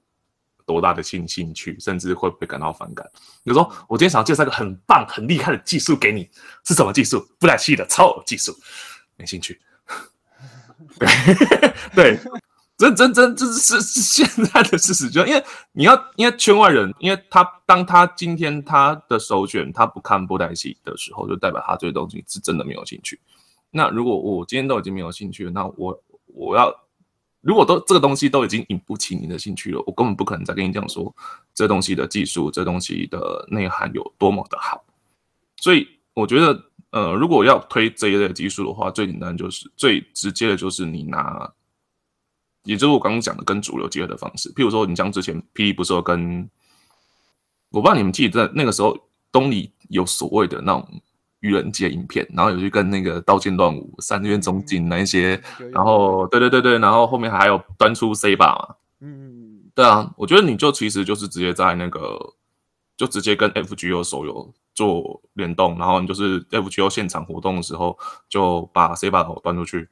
多大的兴兴趣，甚至会不会感到反感？比如说，我今天想要介绍一个很棒、很厉害的技术给你，是什么技术？布袋戏的超偶技术，没兴趣。[laughs] 对 [laughs] 对。真真真，这是是现在的事实，就因为你要，因为圈外人，因为他当他今天他的首选他不看布袋戏的时候，就代表他对东西是真的没有兴趣。那如果我今天都已经没有兴趣了，那我我要如果都这个东西都已经引不起你的兴趣了，我根本不可能再跟你讲说这东西的技术、这东西的内涵有多么的好。所以我觉得，呃，如果要推这一类技术的话，最简单就是最直接的就是你拿。也就是我刚刚讲的跟主流结合的方式，譬如说，你像之前霹雳不是有跟，我不知道你们记得那个时候东里有所谓的那种愚人节影片，然后有去跟那个刀剑乱舞、三院中景那一些，然后对对对对，然后后面还有端出 C 把嘛，嗯，对啊，我觉得你就其实就是直接在那个，就直接跟 FGO 手游做联动，然后你就是 FGO 现场活动的时候就把 C 把头端出去。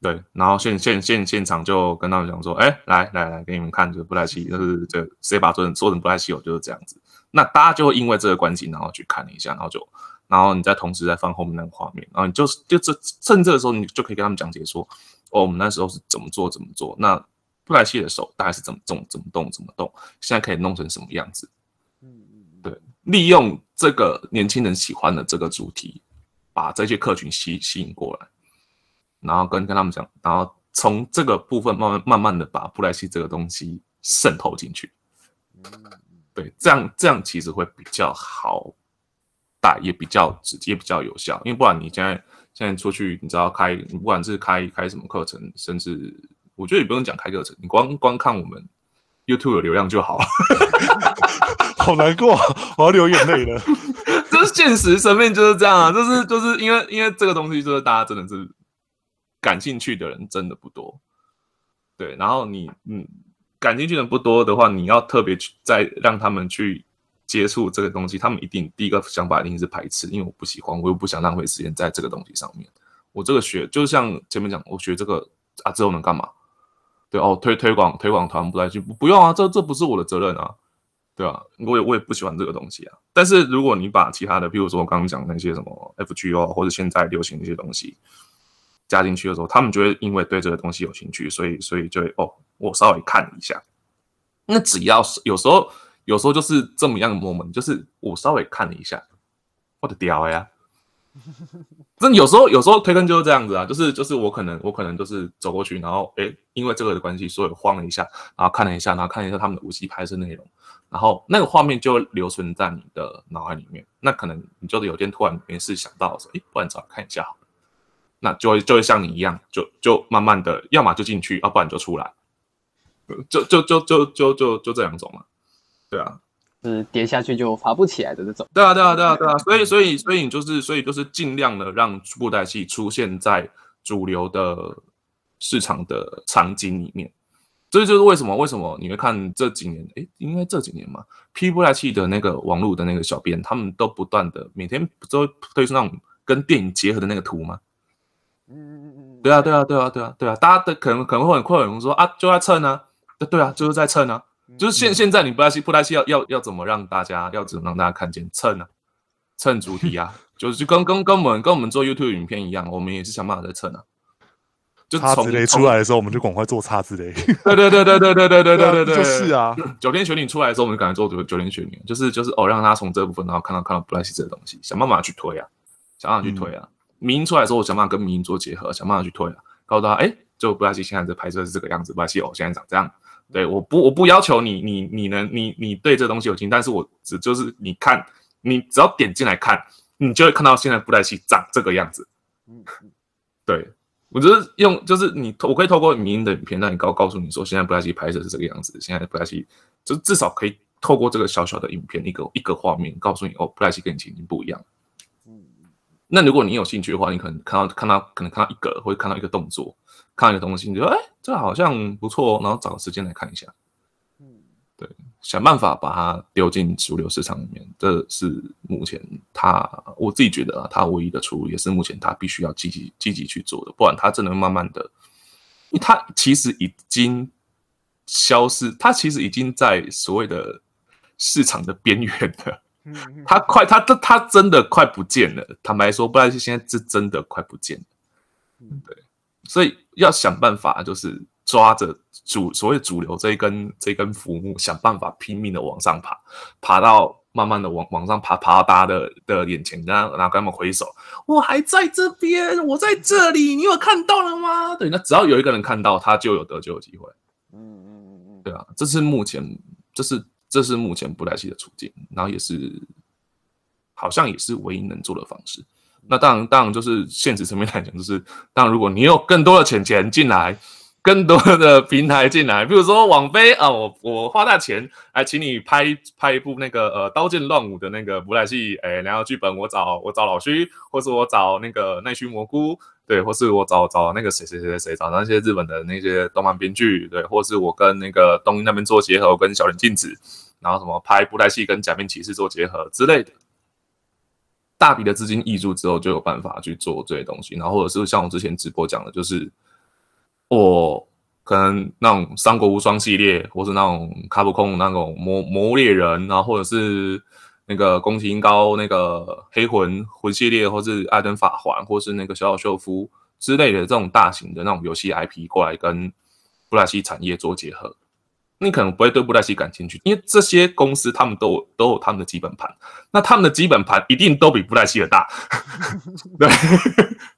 对，然后现现现现场就跟他们讲说，哎，来来来，给你们看这个布莱希，就是这 C 把做成做成布莱希，我就是这样子。那大家就会因为这个关系，然后去看一下，然后就，然后你再同时再放后面那个画面，然后你就就这趁这个时候，你就可以跟他们讲解说，哦，我们那时候是怎么做怎么做，那布莱希的手大概是怎么动怎么动怎么动，现在可以弄成什么样子？嗯嗯，对，利用这个年轻人喜欢的这个主题，把这些客群吸吸引过来。然后跟跟他们讲，然后从这个部分慢慢慢慢的把布莱希这个东西渗透进去，对，这样这样其实会比较好带，也比较直接，比较有效。因为不然你现在现在出去，你知道开，你不管是开开什么课程，甚至我觉得也不用讲开课程，你光光看我们 YouTube 的流量就好了。[laughs] 好难过，我要流眼泪了。[laughs] 这是现实生命就是这样啊，就是就是因为因为这个东西就是大家真的是。感兴趣的人真的不多，对。然后你，嗯，感兴趣的人不多的话，你要特别去再让他们去接触这个东西，他们一定第一个想法一定是排斥，因为我不喜欢，我又不想浪费时间在这个东西上面。我这个学，就像前面讲，我学这个啊之后能干嘛？对哦，推推广推广团不来去不用啊，这这不是我的责任啊，对吧？我也我也不喜欢这个东西啊。但是如果你把其他的，比如说我刚刚讲那些什么 FGO 或者现在流行那些东西。加进去的时候，他们就会因为对这个东西有兴趣，所以所以就会哦，我稍微看一下。那只要是有时候，有时候就是这么样的 moment，就是我稍微看了一下，我的屌呀！真有时候有时候推坑就是这样子啊，就是就是我可能我可能就是走过去，然后诶，因为这个的关系，所以晃了一下，然后看了一下，然后看了一下他们的武器拍摄内容，然后那个画面就留存在你的脑海里面。那可能你就是有天突然没事想到说，诶，不然找看一下好了。那就会就会像你一样，就就慢慢的，要么就进去，要不然就出来，就就就就就就就这两种嘛，对啊，是跌下去就爬不起来的这种。对啊，对啊，对啊，对啊，所以所以所以你就是所以就是尽量的让布袋戏出现在主流的市场的场景里面，这就是为什么为什么你会看这几年，哎，应该这几年嘛，P 布袋戏的那个网络的那个小编，他们都不断的每天不都推出那种跟电影结合的那个图吗？嗯对啊对啊对啊对啊对啊，大家的可能可能会很困惑，说啊就在蹭啊，对对啊就是在蹭啊，就是现现在你不太西不太西要要要怎么让大家要怎么让大家看见蹭啊，蹭主题啊，就是跟跟跟我们跟我们做 YouTube 影片一样，我们也是想办法在蹭啊。就叉子雷出来的时候，我们就赶快做叉子雷。对对对对对对对对对对，就是啊。九天玄女出来的时候，我们就赶快做九九天玄女，就是就是哦，让他从这部分然后看到看到布莱西这个东西，想办法去推啊，想办法去推啊。民音出来的时候，我想办法跟民音做结合，想办法去推啊，告诉他，哎，就布莱西现在这拍摄是这个样子，布莱西哦，现在长这样，对，我不我不要求你你你能你你对这东西有经，但是我只就是你看，你只要点进来看，你就会看到现在布袋戏长这个样子。嗯嗯对我就是用就是你我可以透过影音的影片让你告告诉你说，现在布袋戏拍摄是这个样子，现在布袋戏就至少可以透过这个小小的影片一个一个画面告诉你哦，布袋戏跟以前已经不一样。嗯那如果你有兴趣的话，你可能看到看到可能看到一个或者看到一个动作，看到一个东西，你就哎，这好像不错哦，然后找个时间来看一下，嗯想办法把它丢进主流市场里面，这是目前他我自己觉得啊，他唯一的出路，也是目前他必须要积极积极去做的，不然他真的会慢慢的，因为他其实已经消失，他其实已经在所谓的市场的边缘了。他快，他他他真的快不见了。坦白说，布莱希现在是真的快不见了。嗯对，所以要想办法，就是抓着主所谓主流这一根这一根浮木，想办法拼命的往上爬，爬到慢慢的往往上爬，爬到大家的的眼前，然后然后跟他们挥手，我还在这边，我在这里，你有看到了吗？对，那只要有一个人看到，他就有得救的机会。嗯嗯嗯嗯对啊，这是目前，这是这是目前布莱希的处境，然后也是好像也是唯一能做的方式。那当然，当然就是现实层面来讲，就是当然，如果你有更多的钱钱进来，更多的平台进来，比如说网飞啊，我我花大钱来请你拍拍一部那个呃《刀剑乱舞》的那个布莱希，哎，然后剧本我找我找老徐，或是我找那个奈须蘑菇，对，或是我找找那个谁谁谁谁，找那些日本的那些动漫编剧，对，或是我跟那个东映那边做结合，跟小林静子，然后什么拍布袋戏跟假面骑士做结合之类的，大笔的资金挹注之后，就有办法去做这些东西，然后或者是像我之前直播讲的，就是我可能那种《三国无双》系列，或是那种卡普空那种魔魔物猎人，然后或者是那个宫崎英高那个黑魂魂系列，或是艾登法环，或是那个小小秀夫之类的这种大型的那种游戏 IP 过来跟布莱西产业做结合，你可能不会对布莱希感兴趣，因为这些公司他们都有都有他们的基本盘，那他们的基本盘一定都比布莱希的大，[laughs] 对，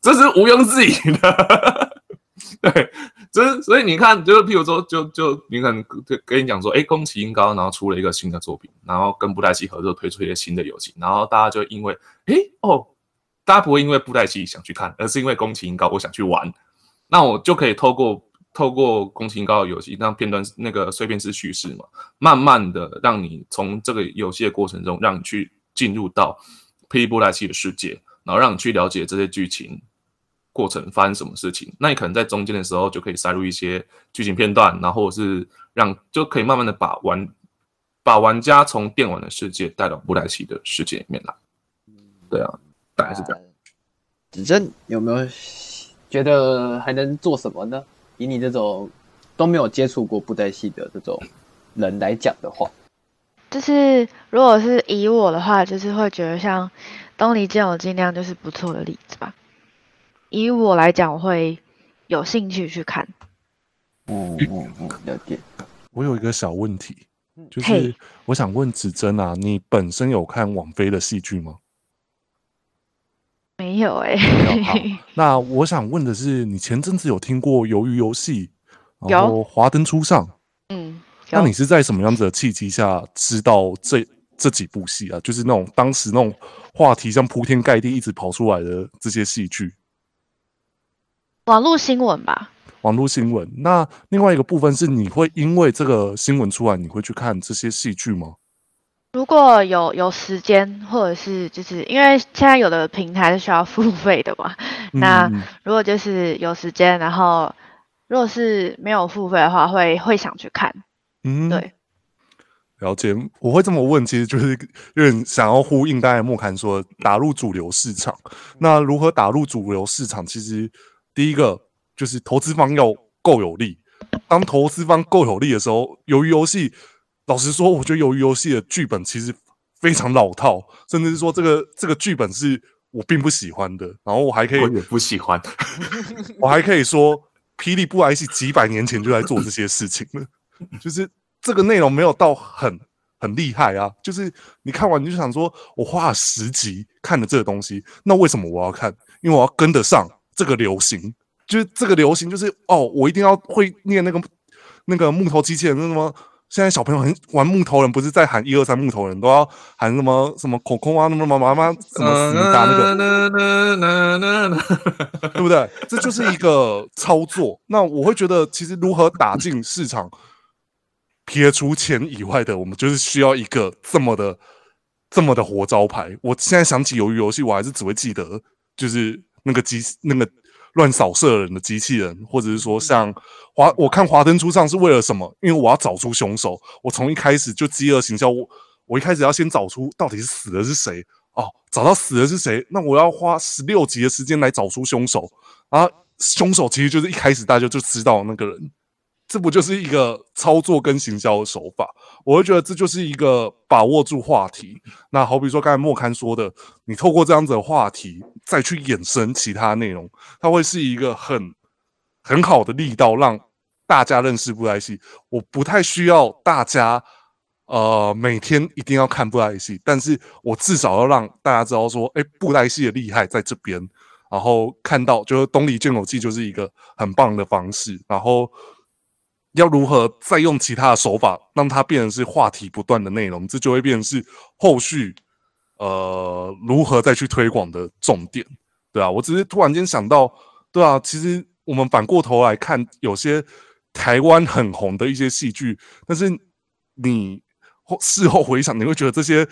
这是毋庸置疑的。[laughs] 对，就是所以你看，就是譬如说，就就你可能跟跟你讲说，哎，宫崎英高然后出了一个新的作品，然后跟布袋戏合作推出一个新的游戏，然后大家就因为，哎哦，大家不会因为布袋戏想去看，而是因为宫崎英高我想去玩，那我就可以透过透过宫崎高的游戏，让片段那个碎片式叙事嘛，慢慢的让你从这个游戏的过程中，让你去进入到霹雳布莱奇的世界，然后让你去了解这些剧情。过程发生什么事情，那你可能在中间的时候就可以塞入一些剧情片段，然后是让就可以慢慢的把玩把玩家从电玩的世界带到布莱奇的世界里面来。对啊，大概是这样。子珍有没有觉得还能做什么呢？以你这种都没有接触过布袋戏的这种人来讲的话，就是如果是以我的话，就是会觉得像东尼剑我尽量就是不错的例子吧。以我来讲，我会有兴趣去看。嗯嗯嗯，了解。我有一个小问题，就是我想问子珍啊，你本身有看网飞的戏剧吗？没有哎、[laughs] 那我想问的是，你前阵子有听过《鱿鱼游戏》，然有后《华灯初上》，嗯，那你是在什么样子的契机下知道这这几部戏啊？就是那种当时那种话题像铺天盖地一直跑出来的这些戏剧。网络新闻吧？网络新闻。那另外一个部分是，你会因为这个新闻出来，你会去看这些戏剧吗？如果有有时间，或者是就是因为现在有的平台是需要付费的嘛，[laughs] 那嗯如果就是有时间，然后如果是没有付费的话，会会想去看。嗯，对，了解。我会这么问，其实就是有点想要呼应刚才莫侃说打入主流市场。那如何打入主流市场？其实第一个就是投资方要够有力。当投资方够有力的时候，由于游戏，老实说，我觉得鱿鱼游戏的剧本其实非常老套，甚至是说这个这个剧本是我并不喜欢的。然后我还可以我也不喜欢。[laughs] [laughs] 我还可以说，霹雳布莱希几百年前就在做这些事情了，就是这个内容没有到很很厉害啊，就是你看完你就想说，我花了十集看了这个东西，那为什么我要看？因为我要跟得上这个流行，就是这个流行，就是哦，我一定要会念那个那个木头机器人，那什么？现在小朋友很玩木头人，不是在喊一二三木头人，都要喊什么什么口空啊，那么妈妈妈什么死打那个，对不对？这就是一个操作。那我会觉得，其实如何打进市场，撇除钱以外的，我们就是需要一个这么的、这么的活招牌。我现在想起鱿鱼游戏，我还是只会记得，就是那个机那个。乱扫射人的机器人，或者是说像华，我看华灯初上是为了什么？因为我要找出凶手。我从一开始就饥饿行销，我我一开始要先找出到底是死的是谁哦，找到死的是谁，那我要花十六集的时间来找出凶手啊！凶手其实就是一开始大家就知道那个人。这不就是一个操作跟行销的手法？我会觉得这就是一个把握住话题。那好比说刚才莫刊说的，你透过这样子的话题再去衍生其他内容，它会是一个很很好的力道，让大家认识布袋戏。我不太需要大家呃每天一定要看布袋戏，但是我至少要让大家知道说，哎，布袋戏的厉害在这边。然后看到就是东篱剑友记就是一个很棒的方式。然后。要如何再用其他的手法让它变成是话题不断的内容，这就会变成是后续呃如何再去推广的重点，对啊，我只是突然间想到，对啊，其实我们反过头来看，有些台湾很红的一些戏剧，但是你事后回想，你会觉得这些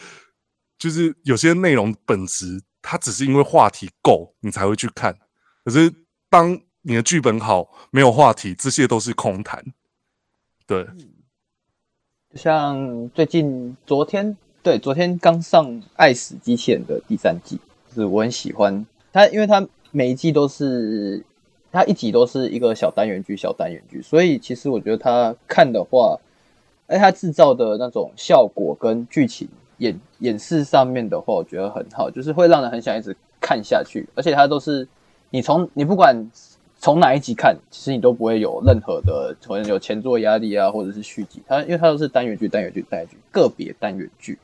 就是有些内容本质，它只是因为话题够，你才会去看。可是当你的剧本好，没有话题，这些都是空谈。对，就像最近昨天，对，昨天刚上《爱死机器人》的第三季，就是我很喜欢。它，因为它每一季都是，它一集都是一个小单元剧，小单元剧，所以其实我觉得它看的话，哎，它制造的那种效果跟剧情演演示上面的话，我觉得很好，就是会让人很想一直看下去，而且它都是你从你不管。从哪一集看，其实你都不会有任何的可能有前作压力啊，或者是续集。它因为它都是单元剧、单元剧、单元剧，个别单元剧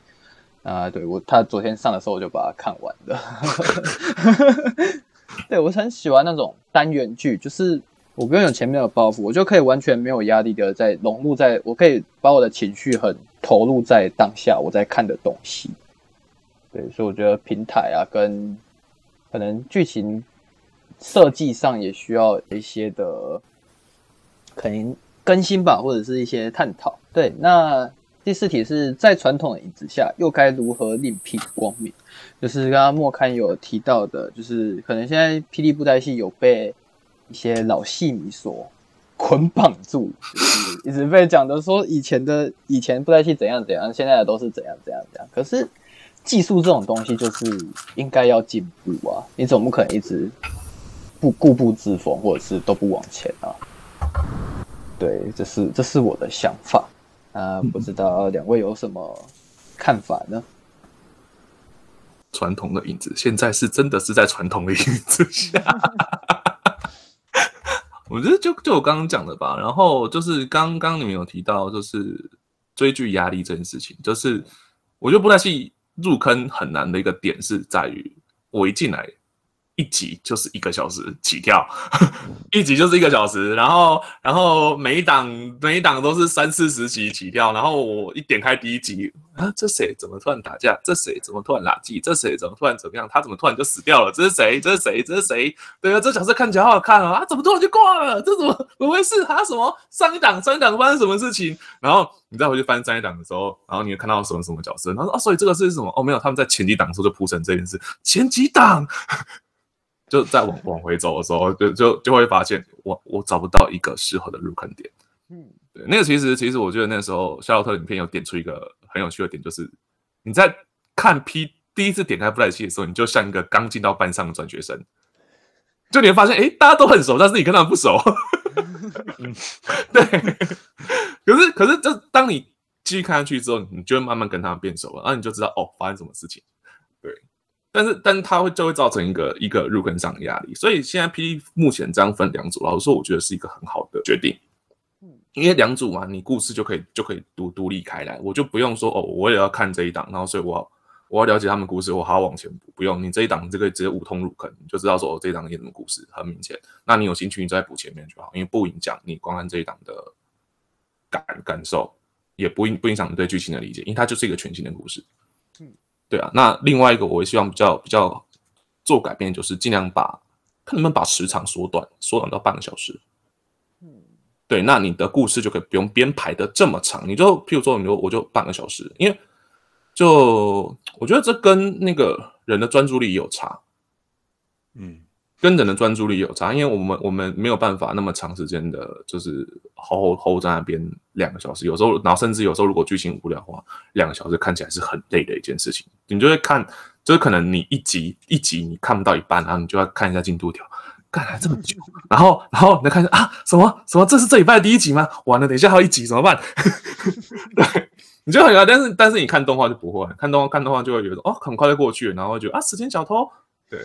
啊。对我，他昨天上的时候我就把它看完了。[laughs] 对我很喜欢那种单元剧，就是我不用有前面的包袱，我就可以完全没有压力的在融入，在我可以把我的情绪很投入在当下我在看的东西。对，所以我觉得平台啊，跟可能剧情。设计上也需要一些的可能更新吧，或者是一些探讨。对，那第四题是在传统的影子下，又该如何另辟光明？就是刚刚莫刊有提到的，就是可能现在霹雳布袋戏有被一些老戏迷所捆绑住，就是一直被讲的说以前的以前布袋戏怎样怎样，现在的都是怎样怎样怎样。可是技术这种东西就是应该要进步啊，你总不可能一直。不固步自封，或者是都不往前啊？对，这是这是我的想法啊，不知道两位有什么看法呢？传统的影子，现在是真的是在传统的影子下。我觉得就就我刚刚讲的吧，然后就是刚刚你们有提到，就是追剧压力这件事情，就是我觉得布袋戏入坑很难的一个点是在于，我一进来。一集就是一个小时起跳，一集就是一个小时，然后然后每一档每一档都是三四十集起跳，然后我一点开第一集啊，这谁怎么突然打架？这谁怎么突然垃圾？这谁怎么突然怎么样？他怎么突然就死掉了？这是谁？这是谁？这是谁？对啊，这角色看起来好好看啊！啊，怎么突然就挂了？这怎么怎么回事？他什么上一档上一档发生什么事情？然后你再回去翻上一档的时候，然后你会看到什么什么角色？他说啊，所以这个是什么？哦，没有，他们在前几档的时候就铺成这件事，前几档。就在往往回走的时候，就就就会发现，我我找不到一个适合的入坑点。嗯，对，那个其实其实我觉得那时候夏洛特影片有点出一个很有趣的点，就是你在看 P 第一次点开布莱希的时候，你就像一个刚进到班上的转学生，就你会发现，哎，大家都很熟，但是你跟他们不熟。[laughs] 对，可是可是这当你继续看下去之后，你就会慢慢跟他们变熟了，然后你就知道哦，发生什么事情。对。但是，但是它会就会造成一个一个入坑上的压力，所以现在 P 目前这样分两组，老实说，我觉得是一个很好的决定。因为两组嘛，你故事就可以就可以独独立开来，我就不用说哦，我也要看这一档，然后所以我我要了解他们故事，我还要往前补，不用你这一档这个直接五通入坑，就知道说哦这一档演什么故事，很明显。那你有兴趣，你再补前面就好，因为不影响你观看这一档的感感受，也不影不影响你对剧情的理解，因为它就是一个全新的故事。嗯，对啊。那另外一个，我也希望比较比较做改变，就是尽量把看能不能把时长缩短，缩短到半个小时。嗯，对，那你的故事就可以不用编排的这么长，你就譬如说，你就我就半个小时，因为就我觉得这跟那个人的专注力有差。嗯，跟人的专注力有差，因为我们我们没有办法那么长时间的，就是 hold hold 在那边两个小时，有时候，然后甚至有时候如果剧情无聊的话，两个小时看起来是很累的一件事情。你就会看，就是可能你一集一集你看不到一半，然后你就要看一下进度条，干了这么久，[laughs] 然后然后你再看啊什么什么，这是这礼拜的第一集吗？完了，等一下还有一集怎么办？[laughs] 对，你就很但是但是你看动画就不会，看动画看动画就会觉得哦很快就过去了，然后就觉得啊时间小偷，对。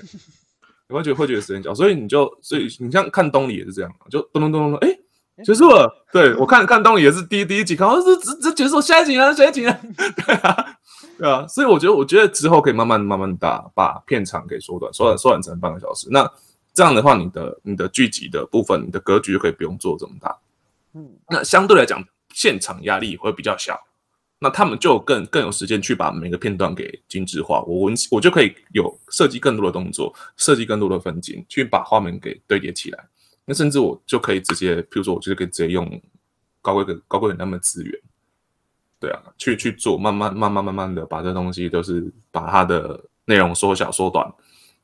你会觉得会觉得时间久，所以你就所以你像看东里也是这样，就咚咚咚咚咚，哎，结束了。对我看看东里也是第一第一集看，哦，这这这结束，下一集呢？下一集呢？[laughs] 对啊，对啊，所以我觉得我觉得之后可以慢慢慢慢打把片长给缩短，缩短缩短成半个小时。那这样的话，你的你的剧集的部分，你的格局就可以不用做这么大。嗯，那相对来讲，现场压力会比较小。那他们就更更有时间去把每个片段给精致化，我我我就可以有设计更多的动作，设计更多的分镜，去把画面给堆叠起来。那甚至我就可以直接，譬如说，我就可以直接用高规格高规格那么资源，对啊，去去做，慢慢慢慢慢慢的把这东西都是把它的内容缩小缩短，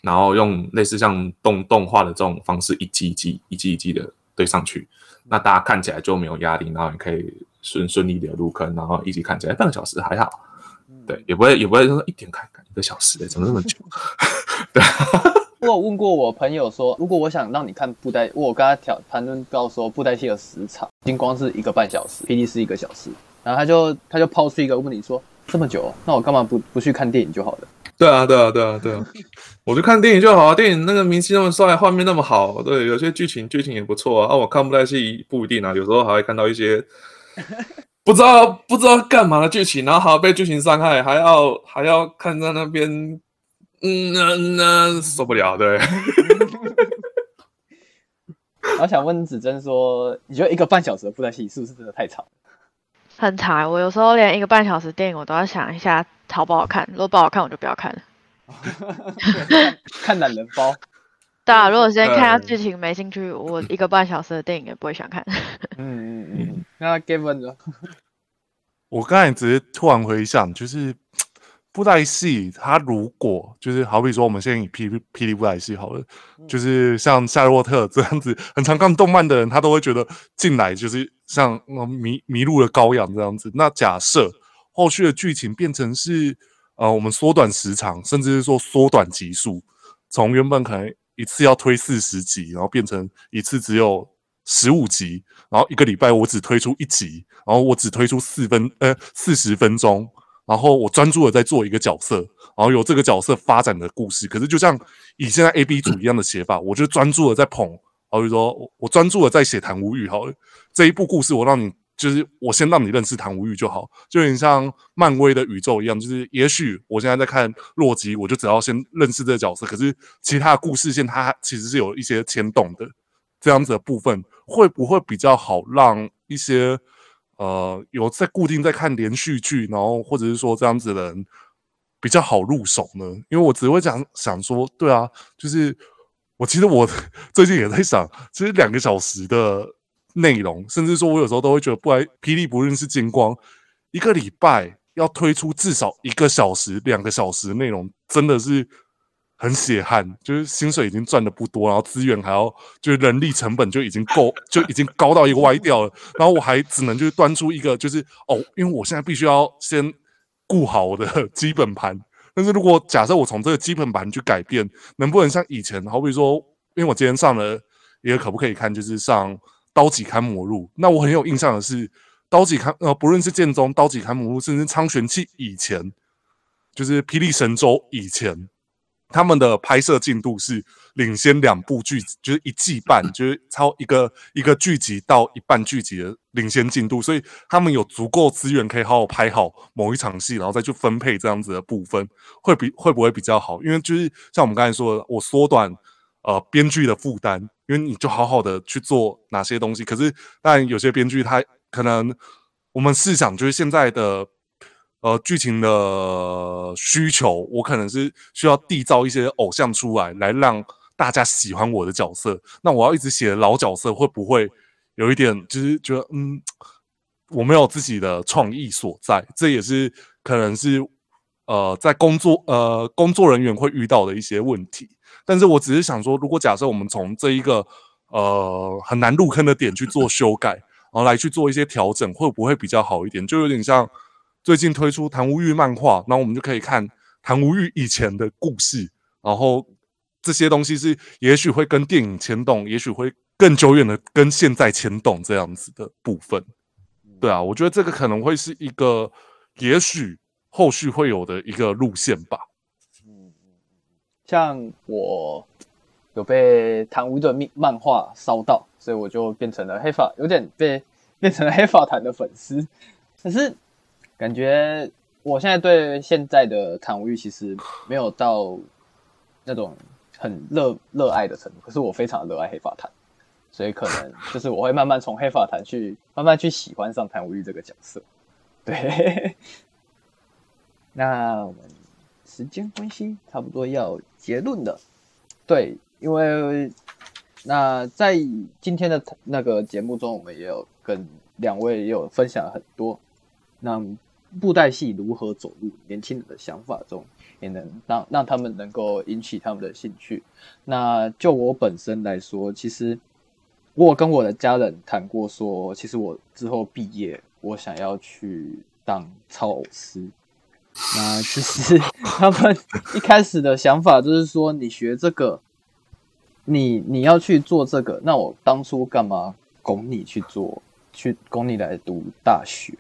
然后用类似像动动画的这种方式，一季一季一季一季的堆上去，那大家看起来就没有压力，然后你可以。顺顺利的入坑，然后一起看起来半个小时还好，对，也不会也不会说一点看看一个小时的，怎么那么久？[laughs] 对。我有问过我朋友说，如果我想让你看布袋，我跟他调谈论到说布袋戏的时长，金光是一个半小时，，PD 是一个小时，然后他就他就抛出一个问题说，这么久，那我干嘛不不去看电影就好了？对啊，对啊，对啊，对啊，[laughs] 我就看电影就好啊，电影那个明星那么帅，画面那么好，对，有些剧情剧情也不错啊。啊，我看布袋戏不一定啊，有时候还会看到一些。[laughs] 不知道不知道干嘛的剧情，然后还要被剧情伤害，还要还要看在那边，嗯那那受不了，对。[laughs] 我想问子珍说，你觉得一个半小时的布袋戏是不是真的太长？很长，我有时候连一个半小时电影我都要想一下好不好看，如果不好看我就不要看了。[laughs] 看懒人包。对啊，如果先看下剧情没兴趣，我一个半小时的电影也不会想看。嗯嗯 [laughs] 嗯，那 Gavin 呢？[laughs] 我刚才只是突然回想，就是布袋戏，它如果就是好比说，我们现在以霹霹雳布袋戏好了，就是像夏洛特这样子，很常看动漫的人，他都会觉得进来就是像迷迷路的羔羊这样子。那假设后续的剧情变成是呃，我们缩短时长，甚至是说缩短集数，从原本可能。一次要推四十集，然后变成一次只有十五集，然后一个礼拜我只推出一集，然后我只推出四分呃四十分钟，然后我专注的在做一个角色，然后有这个角色发展的故事。可是就像以现在 A B 组一样的写法，我就专注的在捧，好比说我专注的在写谭无欲，好，这一部故事我让你。就是我先让你认识唐无欲就好，就有点像漫威的宇宙一样。就是也许我现在在看洛基，我就只要先认识这个角色。可是其他的故事线它其实是有一些牵动的，这样子的部分会不会比较好让一些呃有在固定在看连续剧，然后或者是说这样子的人比较好入手呢？因为我只会讲想说，对啊，就是我其实我 [laughs] 最近也在想，其实两个小时的。内容，甚至说，我有时候都会觉得，不然霹雳不论是金光，一个礼拜要推出至少一个小时、两个小时内容，真的是很血汗。就是薪水已经赚的不多，然后资源还要，就是人力成本就已经够，[laughs] 就已经高到一个歪掉了。然后我还只能就是端出一个，就是哦，因为我现在必须要先顾好我的基本盘。但是如果假设我从这个基本盘去改变，能不能像以前，好比说，因为我今天上了一个可不可以看，就是上。刀戟勘魔录，那我很有印象的是，刀戟勘呃，不论是剑宗、刀戟勘魔录，甚至苍玄气以前，就是霹雳神州以前，他们的拍摄进度是领先两部剧，就是一季半，就是超一个一个剧集到一半剧集的领先进度，所以他们有足够资源可以好好拍好某一场戏，然后再去分配这样子的部分，会比会不会比较好？因为就是像我们刚才说的，我缩短呃编剧的负担。因为你就好好的去做哪些东西，可是但有些编剧他可能我们试想，就是现在的呃剧情的需求，我可能是需要缔造一些偶像出来，来让大家喜欢我的角色。那我要一直写老角色，会不会有一点就是觉得嗯，我没有自己的创意所在？这也是可能是呃在工作呃工作人员会遇到的一些问题。但是我只是想说，如果假设我们从这一个呃很难入坑的点去做修改，然后来去做一些调整，会不会比较好一点？就有点像最近推出谭无欲漫画，然后我们就可以看谭无欲以前的故事，然后这些东西是也许会跟电影牵动，也许会更久远的跟现在牵动这样子的部分。对啊，我觉得这个可能会是一个也许后续会有的一个路线吧。像我有被唐无的漫漫画烧到，所以我就变成了黑发，有点被变成了黑发坛的粉丝。[laughs] 可是感觉我现在对现在的唐无玉其实没有到那种很热热爱的程度，可是我非常热爱黑发坛，所以可能就是我会慢慢从黑发坛去慢慢去喜欢上谭无玉这个角色。对，[laughs] 那我们时间关系，差不多要。结论的，对，因为那在今天的那个节目中，我们也有跟两位也有分享很多，那布袋戏如何走入年轻人的想法中，也能让让他们能够引起他们的兴趣。那就我本身来说，其实我跟我的家人谈过，说其实我之后毕业，我想要去当操偶师。[laughs] 那其实 [laughs] 他们一开始的想法就是说，你学这个，你你要去做这个，那我当初干嘛拱你去做，去拱你来读大学？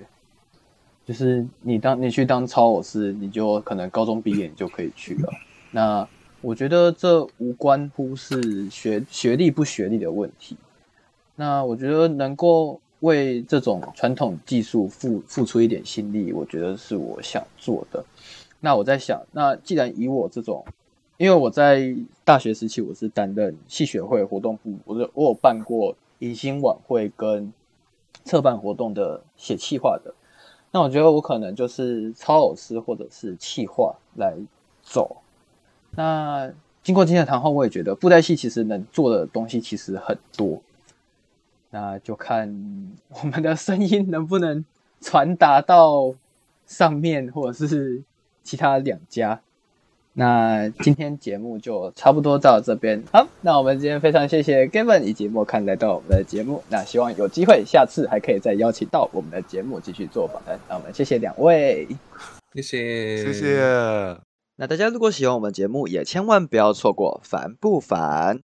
就是你当你去当超老师，你就可能高中毕业你就可以去了。那我觉得这无关乎是学学历不学历的问题。那我觉得能够。为这种传统技术付付出一点心力，我觉得是我想做的。那我在想，那既然以我这种，因为我在大学时期我是担任戏学会活动部，我我有办过迎新晚会跟策办活动的写企划的。那我觉得我可能就是超老师或者是企划来走。那经过今天的谈话，我也觉得布袋戏其实能做的东西其实很多。那就看我们的声音能不能传达到上面，或者是其他两家。那今天节目就差不多到这边。好，那我们今天非常谢谢 Gavin 以及莫看来到我们的节目。那希望有机会下次还可以再邀请到我们的节目继续做访谈。那我们谢谢两位，谢谢谢谢。那大家如果喜欢我们节目，也千万不要错过烦不烦。